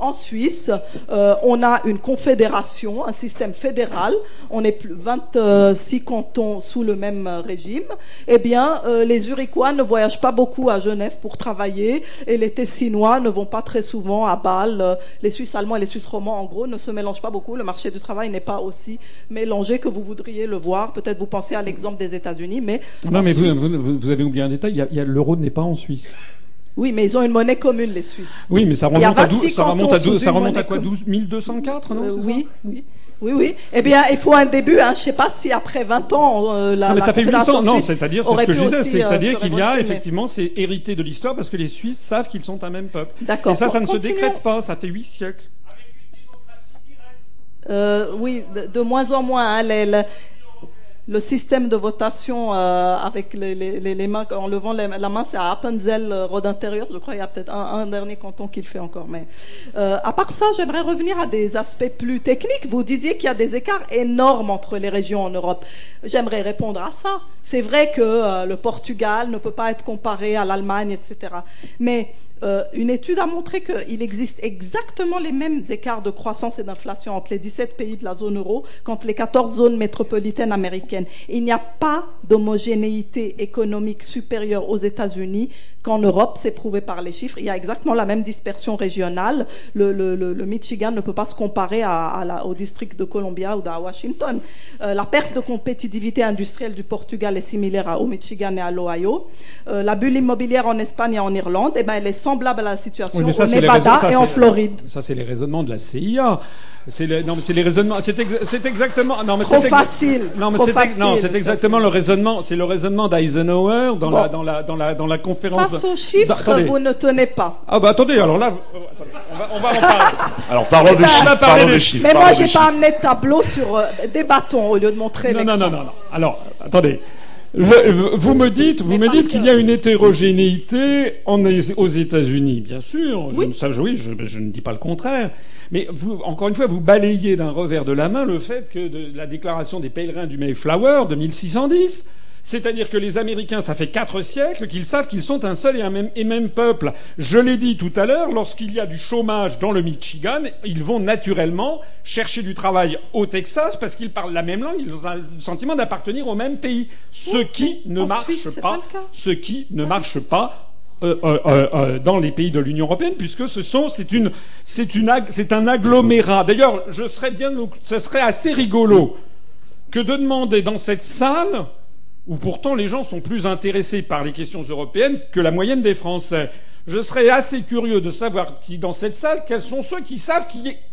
En Suisse, euh, on a une confédération, un système fédéral. On est plus 26 cantons sous le même régime. Eh bien, euh, les Uriquois ne voyagent pas beaucoup à Genève pour travailler et les Tessinois ne vont pas très souvent à Bâle. Les Suisses allemands et les Suisses romands, en gros, ne se mélangent pas beaucoup. Le marché du travail n'est pas aussi mélangé que vous voudriez le voir. Peut-être vous pensez à l'exemple des États-Unis, mais non, mais vous, vous, avez oublié un détail. L'euro n'est pas en Suisse. Oui, mais ils ont une monnaie commune, les Suisses. Oui, mais ça remonte à, 12, ça remonte à, 12, ça remonte à quoi 12, 1204, non euh, Oui, oui. Oui, oui. Eh bien, il faut un début. Hein. Je ne sais pas si après 20 ans, euh, la. Non, mais ça fait 800. Non, c'est-à-dire, c'est ce que je disais, c'est-à-dire euh, qu'il y a effectivement, c'est hérité de l'histoire parce que les Suisses savent qu'ils sont un même peuple. D'accord. Et ça, ça ne se décrète pas. Ça fait 8 siècles. Euh, oui, de, de, moins en moins. Hein, les, les, le système de votation euh, avec les, les, les, mains, en levant la main, c'est à Appenzell, euh, Rode intérieur. Je crois qu'il y a peut-être un, un, dernier canton qui le fait encore. Mais euh, à part ça, j'aimerais revenir à des aspects plus techniques. Vous disiez qu'il y a des écarts énormes entre les régions en Europe. J'aimerais répondre à ça. C'est vrai que euh, le Portugal ne peut pas être comparé à l'Allemagne, etc. Mais euh, une étude a montré qu'il existe exactement les mêmes écarts de croissance et d'inflation entre les 17 pays de la zone euro qu'entre les 14 zones métropolitaines américaines. Il n'y a pas d'homogénéité économique supérieure aux États-Unis qu'en Europe, c'est prouvé par les chiffres. Il y a exactement la même dispersion régionale. Le, Michigan ne peut pas se comparer au district de Columbia ou à Washington. Euh, la perte de compétitivité industrielle du Portugal est similaire au Michigan et à l'Ohio. Euh, la bulle immobilière en Espagne et en Irlande, eh ben, elle est semblable à la situation au Nevada et en Floride. Ça, c'est les raisonnements de la CIA. C'est les, non, mais c'est les raisonnements. C'est, c'est exactement. Non, mais Trop c'est facile. Non, mais c'est, non, c'est exactement le raisonnement. C'est le raisonnement d'Eisenhower dans la dans la dans la dans la conférence. Face aux chiffres, vous ne tenez pas. Ah bah attendez. Alors là, on va, on va en parler. alors parlons de chiffres. Parlons de chiffres. Mais moi, j'ai pas amené de tableau sur euh, des bâtons au lieu de montrer. Non, non, non, non, non. Alors, attendez. Le, vous me dites, vous me dites qu'il y a une hétérogénéité en, aux États-Unis, bien sûr. Je, ça, oui, je, je, ne dis pas le contraire. Mais vous, encore une fois, vous balayez d'un revers de la main le fait que de la déclaration des pèlerins du Mayflower de 1610 c'est-à-dire que les Américains, ça fait quatre siècles qu'ils savent qu'ils sont un seul et un même, et même peuple. Je l'ai dit tout à l'heure, lorsqu'il y a du chômage dans le Michigan, ils vont naturellement chercher du travail au Texas parce qu'ils parlent la même langue, ils ont le sentiment d'appartenir au même pays. Ce qui ne marche pas, ce qui ne marche pas euh, euh, euh, dans les pays de l'Union européenne, puisque ce sont, c'est une, c'est une, c'est un agglomérat. D'ailleurs, je serais bien, ce serait assez rigolo que de demander dans cette salle où pourtant les gens sont plus intéressés par les questions européennes que la moyenne des Français. Je serais assez curieux de savoir qui, dans cette salle, quels sont ceux qui savent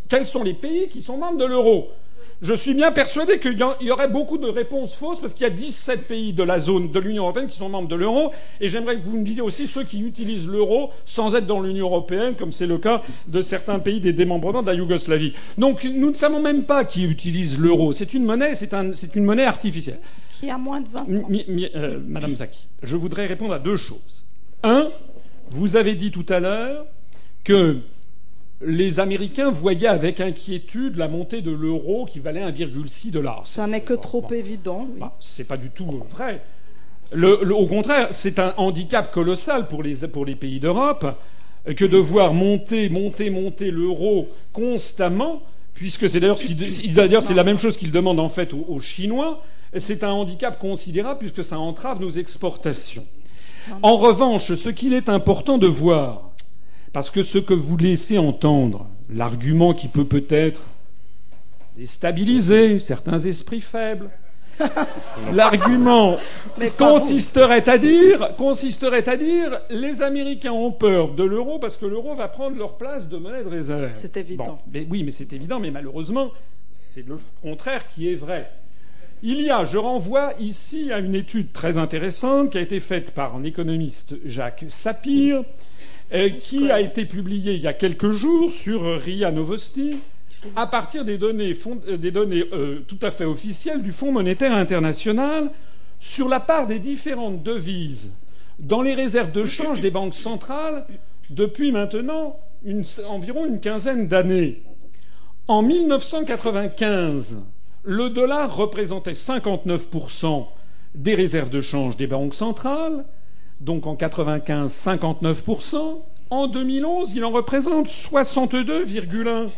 quels sont les pays qui sont membres de l'euro. Je suis bien persuadé qu'il y aurait beaucoup de réponses fausses parce qu'il y a 17 pays de la zone de l'Union européenne qui sont membres de l'euro et j'aimerais que vous me disiez aussi ceux qui utilisent l'euro sans être dans l'Union européenne comme c'est le cas de certains pays des démembrements de la Yougoslavie. Donc nous ne savons même pas qui utilise l'euro. C'est une monnaie, c'est un, une monnaie artificielle. Qui a moins de 20 ans. Euh, Madame Zaki, je voudrais répondre à deux choses. Un, vous avez dit tout à l'heure que les Américains voyaient avec inquiétude la montée de l'euro qui valait 1,6 dollars. Ça n'est que trop évident. Oui. Bah, c'est pas du tout vrai. au contraire, c'est un handicap colossal pour les, pour les pays d'Europe que de voir monter, monter, monter l'euro constamment, puisque c'est d'ailleurs ce d'ailleurs c'est la même chose qu'ils demandent en fait aux, aux Chinois. C'est un handicap considérable puisque ça entrave nos exportations. En revanche, ce qu'il est important de voir, parce que ce que vous laissez entendre, l'argument qui peut peut-être déstabiliser certains esprits faibles, L'argument consisterait à dire, consisterait à dire, les Américains ont peur de l'euro parce que l'euro va prendre leur place de monnaie de réserve. C'est évident. mais oui, mais c'est évident, mais malheureusement, c'est le contraire qui est vrai. Il y a, je renvoie ici à une étude très intéressante qui a été faite par un économiste Jacques Sapir, euh, qui a été publiée il y a quelques jours sur RIA Novosti, à partir des données, des données euh, tout à fait officielles du Fonds monétaire international sur la part des différentes devises dans les réserves de change des banques centrales depuis maintenant environ une quinzaine d'années. En 1995, le dollar représentait 59% des réserves de change des banques centrales, donc en 95, 59%. En 2011, il en représente 62,1%.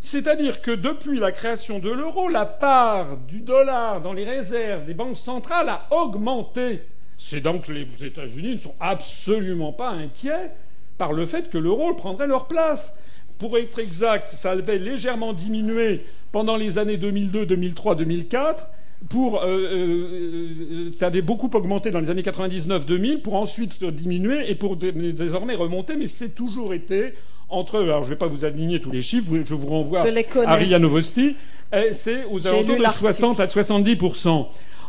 C'est-à-dire que depuis la création de l'euro, la part du dollar dans les réserves des banques centrales a augmenté. C'est donc que les États-Unis ne sont absolument pas inquiets par le fait que l'euro prendrait leur place. Pour être exact, ça avait légèrement diminué pendant les années 2002, 2003, 2004. Pour, euh, euh, ça avait beaucoup augmenté dans les années 99-2000 pour ensuite diminuer et pour désormais remonter, mais c'est toujours été entre, alors je ne vais pas vous aligner tous les chiffres, je vous renvoie à Ria Novosti, c'est aux alentours de 60 à 70%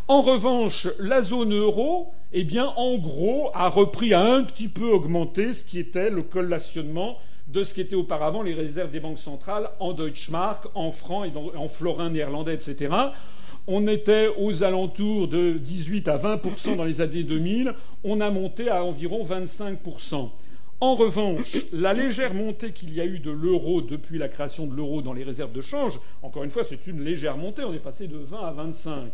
en revanche, la zone euro, eh bien, en gros, a repris à un petit peu augmenter ce qui était le collationnement de ce qui était auparavant les réserves des banques centrales en Deutschmark, en francs et en florin néerlandais, etc. On était aux alentours de 18 à 20 dans les années 2000. On a monté à environ 25% en revanche, la légère montée qu'il y a eu de l'euro depuis la création de l'euro dans les réserves de change, encore une fois, c'est une légère montée. On est passé de 20 à 25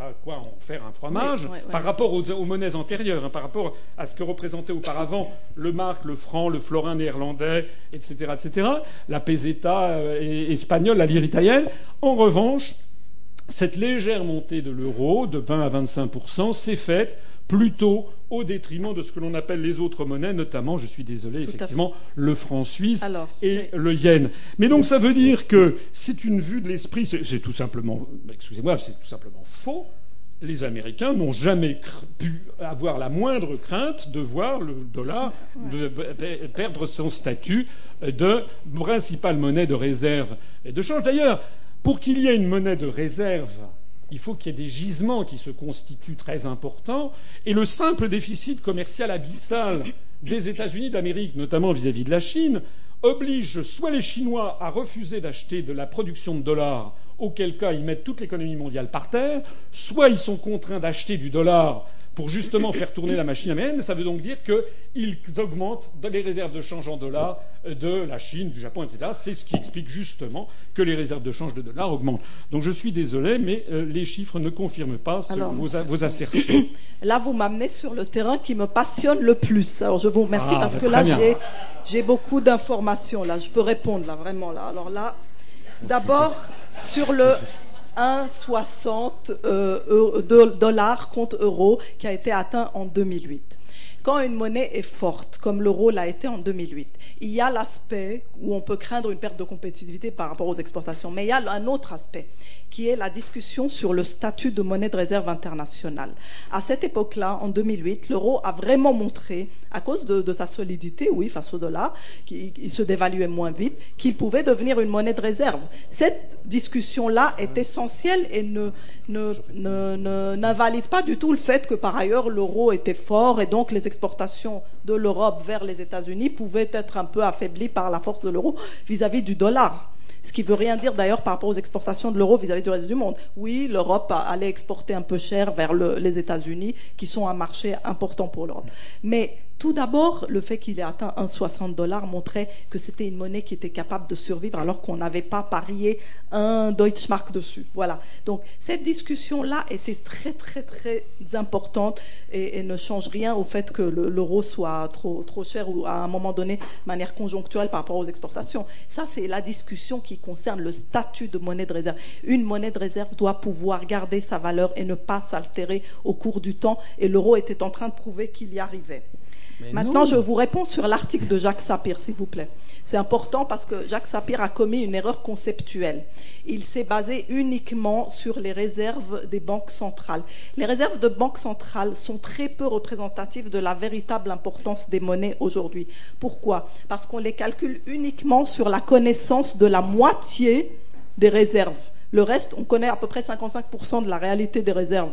pas quoi en faire un fromage par rapport aux, monnaies antérieures, hein, par rapport à ce que représentait auparavant le marque, le franc, le florin néerlandais, etc., etc., la peseta euh, espagnole, la lire italienne. En revanche, cette légère montée de l'euro de 20 à 25% s'est faite plutôt au détriment de ce que l'on appelle les autres monnaies, notamment, je suis désolé, effectivement, le franc suisse et le yen. Mais donc ça veut dire que c'est une vue de l'esprit, c'est tout simplement, excusez-moi, c'est tout simplement faux. Les Américains n'ont jamais pu avoir la moindre crainte de voir le dollar perdre son statut de principale monnaie de réserve et de change. D'ailleurs, pour qu'il y ait une monnaie de réserve, il faut qu'il y ait des gisements qui se constituent très importants, et le simple déficit commercial abyssal des États-Unis d'Amérique, notamment vis-à-vis de la Chine, oblige soit les Chinois à refuser d'acheter de la production de dollars, auquel cas ils mettent toute l'économie mondiale par terre, soit ils sont contraints d'acheter du dollar pour justement faire tourner la machine américaine. Ça veut donc dire qu'ils augmentent les réserves de change en dollars de la Chine, du Japon, etc. C'est ce qui explique justement que les réserves de change de dollars augmentent. Donc je suis désolé, mais euh, les chiffres ne confirment pas vos, assertions. Là, vous m'amenez sur le terrain qui me passionne le plus. Alors je vous remercie ah, parce que là, j'ai beaucoup d'informations. Là, je peux répondre là, vraiment là. Alors là, d'abord sur le 1,60 euh, dollars contre euro qui a été atteint en 2008. Quand une monnaie est forte, comme l'euro l'a été en 2008, il y a l'aspect où on peut craindre une perte de compétitivité par rapport aux exportations, mais il y a un autre aspect qui est la discussion sur le statut de monnaie de réserve internationale. À cette époque-là, en 2008, l'euro a vraiment montré, à cause de, sa solidité, oui, face au dollar, qui se dévaluait moins vite, qu'il pouvait devenir une monnaie de réserve. Cette discussion-là est essentielle et n'invalide pas du tout le fait que par ailleurs l'euro était fort et donc les exportations de l'Europe vers les États-Unis pouvaient être un peu affaiblies par la force de l'euro vis-à-vis du dollar. Ce qui ne veut rien dire d'ailleurs par rapport aux exportations de l'euro vis-à-vis du reste du monde. Oui, l'Europe allait exporter un peu cher vers les États-Unis, qui sont un marché important pour l'Europe. Mais Tout d'abord, le fait qu'il ait atteint 1,60 dollars montrait que c'était une monnaie qui était capable de survivre alors qu'on n'avait pas parié un Deutschmark dessus. Voilà. Donc cette discussion-là était très très très importante et, ne change rien au fait que l'euro soit trop trop cher ou à un moment donné de manière conjoncturelle par rapport aux exportations. Ça, c'est la discussion qui concerne le statut de monnaie de réserve. Une monnaie de réserve doit pouvoir garder sa valeur et ne pas s'altérer au cours du temps. Et l'euro était en train de prouver qu'il y arrivait. Maintenant, je vous réponds sur l'article de Jacques Sapir, s'il vous plaît. C'est important parce que Jacques Sapir a commis une erreur conceptuelle. Il s'est basé uniquement sur les réserves des banques centrales. Les réserves de banques centrales sont très peu représentatives de la véritable importance des monnaies aujourd'hui. Pourquoi? Parce qu'on les calcule uniquement sur la connaissance de la moitié des réserves. Le reste, on connaît à peu près 55% de la réalité des réserves.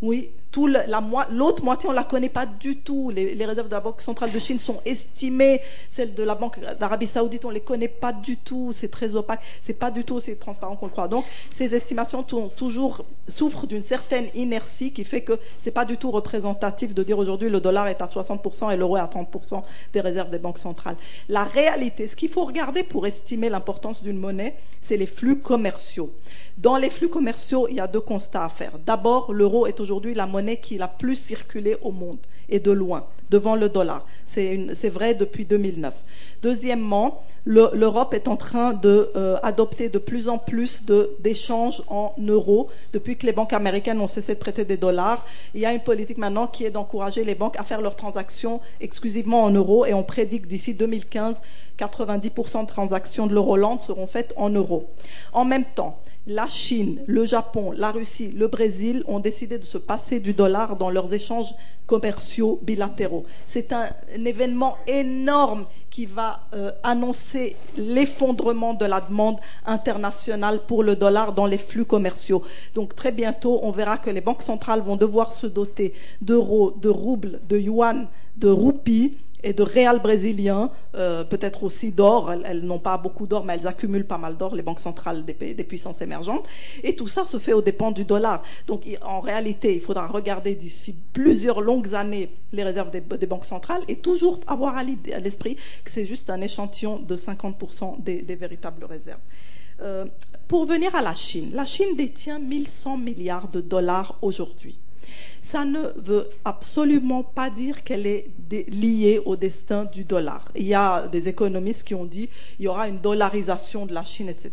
Oui, l'autre moitié, on ne la connaît pas du tout. Les, réserves de la Banque centrale de Chine sont estimées. Celles de la Banque d'Arabie Saoudite, on ne les connaît pas du tout. C'est très opaque. C'est pas du tout aussi transparent qu'on le croit. Donc, ces estimations toujours souffrent d'une certaine inertie qui fait que c'est pas du tout représentatif de dire aujourd'hui le dollar est à 60% et l'euro est à 30% des réserves des banques centrales. La réalité, ce qu'il faut regarder pour estimer l'importance d'une monnaie, c'est les flux commerciaux. Dans les flux commerciaux, il y a deux constats à faire. D'abord, l'euro est aujourd'hui la monnaie qui a la plus circulé au monde, et de loin, devant le dollar. C'est vrai depuis 2009. Deuxièmement, l'Europe est en train d'adopter de, euh, de plus en plus d'échanges en euros. Depuis que les banques américaines ont cessé de prêter des dollars, il y a une politique maintenant qui est d'encourager les banques à faire leurs transactions exclusivement en euros, et on prédit que d'ici 2015, 90% de transactions de l'Euroland seront faites en euros. En même temps, la Chine, le Japon, la Russie, le Brésil ont décidé de se passer du dollar dans leurs échanges commerciaux bilatéraux. C'est un, événement énorme qui va euh, annoncer l'effondrement de la demande internationale pour le dollar dans les flux commerciaux. Donc très bientôt, on verra que les banques centrales vont devoir se doter d'euros, de roubles, de yuan, de roupies et de réal brésilien, euh, peut-être aussi d'or. Elles, n'ont pas beaucoup d'or, mais elles accumulent pas mal d'or, les banques centrales des, des, puissances émergentes. Et tout ça se fait aux dépens du dollar. Donc en réalité, il faudra regarder d'ici plusieurs longues années les réserves des, banques centrales et toujours avoir à l'esprit que c'est juste un échantillon de 50% des, véritables réserves. Euh, pour venir à la Chine, la Chine détient 1100 milliards de dollars aujourd'hui ça ne veut absolument pas dire qu'elle est liée au destin du dollar. Il y a des économistes qui ont dit qu'il y aura une dollarisation de la Chine, etc.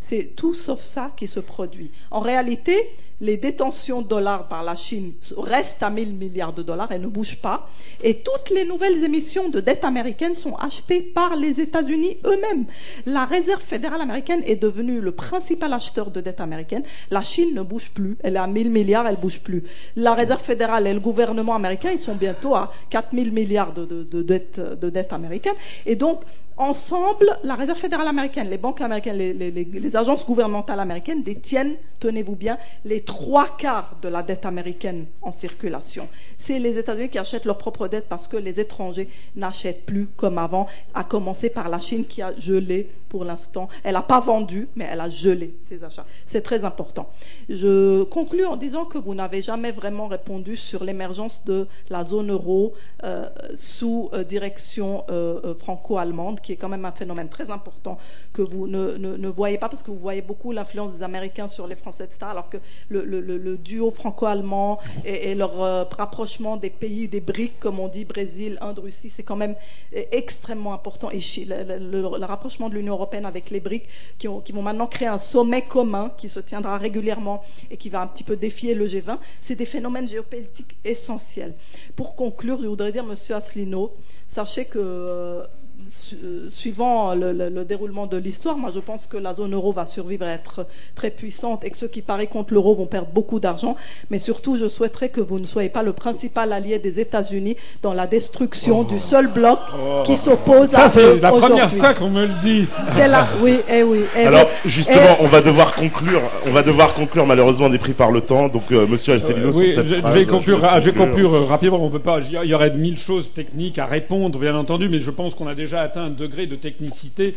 C'est tout sauf ça qui se produit. En réalité, les détentions de dollars par la Chine restent à 1000 milliards de dollars, elles ne bougent pas. Et toutes les nouvelles émissions de dette américaine sont achetées par les États-Unis eux-mêmes. La Réserve fédérale américaine est devenue le principal acheteur de dette américaine. La Chine ne bouge plus. Elle est à 1000 milliards, elle bouge plus. La Réserve fédérale et le gouvernement américain, ils sont bientôt à 4000 milliards de, de, de dette américaine. Et donc, ensemble, la Réserve fédérale américaine, les banques américaines, les, agences gouvernementales américaines détiennent, tenez-vous bien, les trois quarts de la dette américaine en circulation. C'est les États-Unis qui achètent leur propre dette parce que les étrangers n'achètent plus comme avant, à commencer par la Chine qui a gelé pour l'instant. Elle n'a pas vendu, mais elle a gelé ses achats. C'est très important. Je conclus en disant que vous n'avez jamais vraiment répondu sur l'émergence de la zone euro euh, sous euh, direction euh, franco-allemande, qui est quand même un phénomène très important que vous ne, voyez pas parce que vous voyez beaucoup l'influence des Américains sur les Français, etc. Alors que le, duo franco-allemand et, leur rapprochement des pays, des briques, comme on dit, Brésil, Inde, Russie, c'est quand même extrêmement important. Et le, rapprochement de l'Union européenne avec les BRIC, qui, vont maintenant créer un sommet commun qui se tiendra régulièrement et qui va un petit peu défier le G20. C'est des phénomènes géopolitiques essentiels. Pour conclure, je voudrais dire, Monsieur Asselineau, sachez que euh, euh, suivant le, déroulement de l'histoire, moi je pense que la zone euro va survivre et être très puissante et que ceux qui parient contre l'euro vont perdre beaucoup d'argent. Mais surtout, je souhaiterais que vous ne soyez pas le principal allié des États-Unis dans la destruction du seul bloc qui s'oppose à Ça, c'est la première fois qu'on me le dit. C'est là, oui, et eh oui. Et eh Alors, justement, on va devoir conclure. On va devoir conclure. Malheureusement, on est pris par le temps. Donc, euh, Monsieur Alcelino, euh, oui, je, vais conclure, je vais conclure rapidement. On peut pas. Il y aurait mille choses techniques à répondre, bien entendu, mais je pense qu'on a déjà atteint un degré de technicité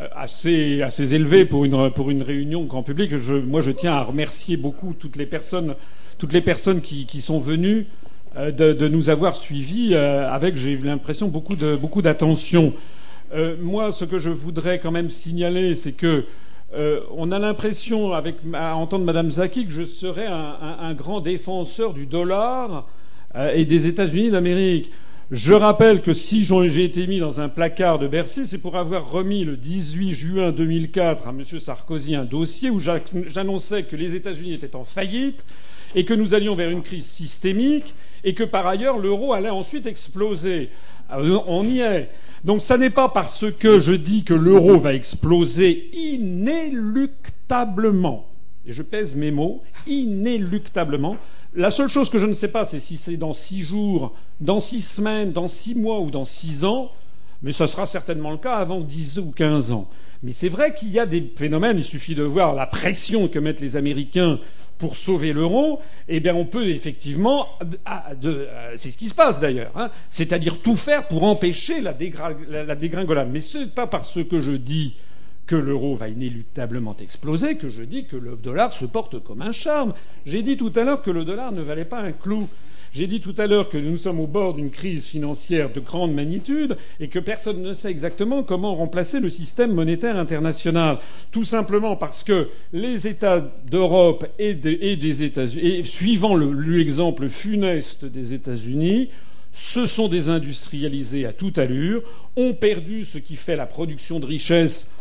euh, assez, assez élevé pour une, pour une réunion grand public. Je, moi, je tiens à remercier beaucoup toutes les personnes, toutes les personnes qui, qui sont venues de, de, nous avoir suivis avec, j'ai l'impression, beaucoup de beaucoup d'attention. moi, ce que je voudrais quand même signaler, c'est que on a l'impression, avec à entendre Madame Zaki, que je serais un, un grand défenseur du dollar et des États-Unis d'Amérique. Je rappelle que si j'ai été mis dans un placard de Bercy, c'est pour avoir remis le 18 juin 2004 à M. Sarkozy un dossier où j'annonçais que les États-Unis étaient en faillite et que nous allions vers une crise systémique et que par ailleurs l'euro allait ensuite exploser. Euh, on y est. Donc ça n'est pas parce que je dis que l'euro va exploser inéluctablement, et je pèse mes mots, inéluctablement, la seule chose que je ne sais pas, c'est si c'est dans six jours, dans six semaines, dans six mois ou dans six ans, mais ça sera certainement le cas avant dix ou quinze ans. Mais c'est vrai qu'il y a des phénomènes, il suffit de voir la pression que mettent les Américains pour sauver l'euro, eh bien on peut effectivement, ah, euh, c'est ce qui se passe d'ailleurs, hein, c'est-à-dire tout faire pour empêcher la dégringolade. Mais ce n'est pas parce que je dis que l'euro va inéluctablement exploser, que je dis que le dollar se porte comme un charme. J'ai dit tout à l'heure que le dollar ne valait pas un clou. J'ai dit tout à l'heure que nous sommes au bord d'une crise financière de grande magnitude et que personne ne sait exactement comment remplacer le système monétaire international. Tout simplement parce que les États d'Europe et, des États-Unis, suivant l'exemple funeste des États-Unis, se sont désindustrialisés à toute allure, ont perdu ce qui fait la production de richesse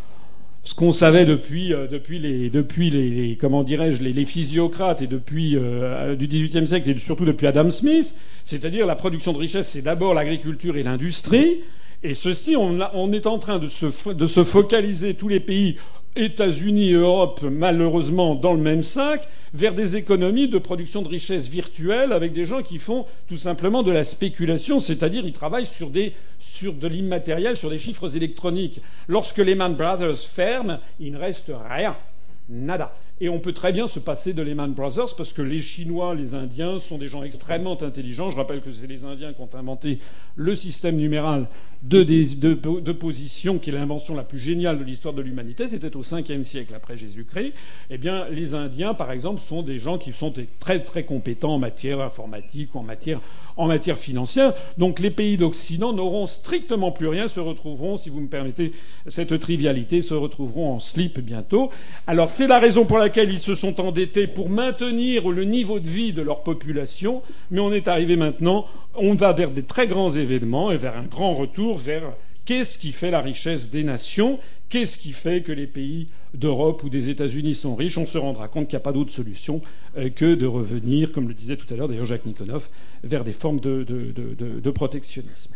ce qu'on savait depuis, euh, depuis, les, depuis les, comment dirais-je, les, physiocrates et depuis euh, du XVIIIe siècle et surtout depuis Adam Smith, c'est-à-dire la production de richesse, c'est d'abord l'agriculture et l'industrie. Et ceci, on, on, est en train de se, de se focaliser tous les pays États-Unis Europe, malheureusement, dans le même sac, vers des économies de production de richesse virtuelle avec des gens qui font tout simplement de la spéculation, c'est-à-dire ils travaillent sur, des, sur de l'immatériel, sur des chiffres électroniques. Lorsque Lehman Brothers ferme, il ne reste rien. Nada. Et on peut très bien se passer de Lehman Brothers parce que les Chinois, les Indiens sont des gens extrêmement intelligents. Je rappelle que c'est les Indiens qui ont inventé le système numéral de, position, qui est l'invention la plus géniale de l'histoire de l'humanité. C'était au 5e siècle après Jésus-Christ. Eh bien, les Indiens, par exemple, sont des gens qui sont très très compétents en matière informatique ou en matière en matière financière. Donc les pays d'Occident n'auront strictement plus rien, se retrouveront, si vous me permettez cette trivialité, se retrouveront en slip bientôt. Alors c'est la raison pour laquelle ils se sont endettés pour maintenir le niveau de vie de leur population, mais on est arrivé maintenant, on va vers des très grands événements et vers un grand retour vers qu'est-ce qui fait la richesse des nations Qu'est-ce qui fait que les pays d'Europe ou des États-Unis sont riches On se rendra compte qu'il n'y a pas d'autre solution euh, que de revenir, comme le disait tout à l'heure d'ailleurs Jacques Nikonov, vers des formes de, de, protectionnisme.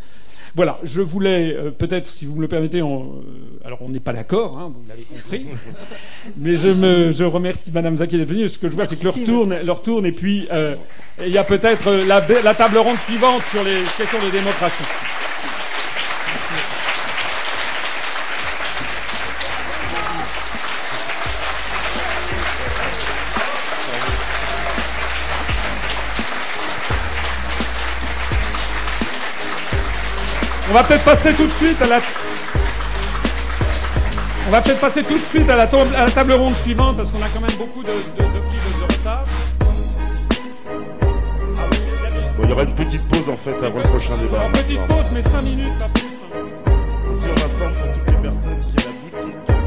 Voilà, je voulais euh, peut-être, si vous me le permettez, en, euh, alors on n'est pas d'accord, hein, vous l'avez compris, mais je, me, je remercie Madame Zaki d'être venue. Ce que je vois, c'est que leur tourne, leur tourne, et puis il y a peut-être la, la table ronde suivante sur les questions de démocratie. On va peut-être passer tout de suite à la. On va peut-être passer tout de suite à la, à la table ronde suivante parce qu'on a quand même beaucoup de, de, de de retard. Bon, il y aura une petite pause en fait avant le prochain débat. Une petite pause, mais 5 minutes, pas plus. on informe pour toutes les personnes qui à la boutique.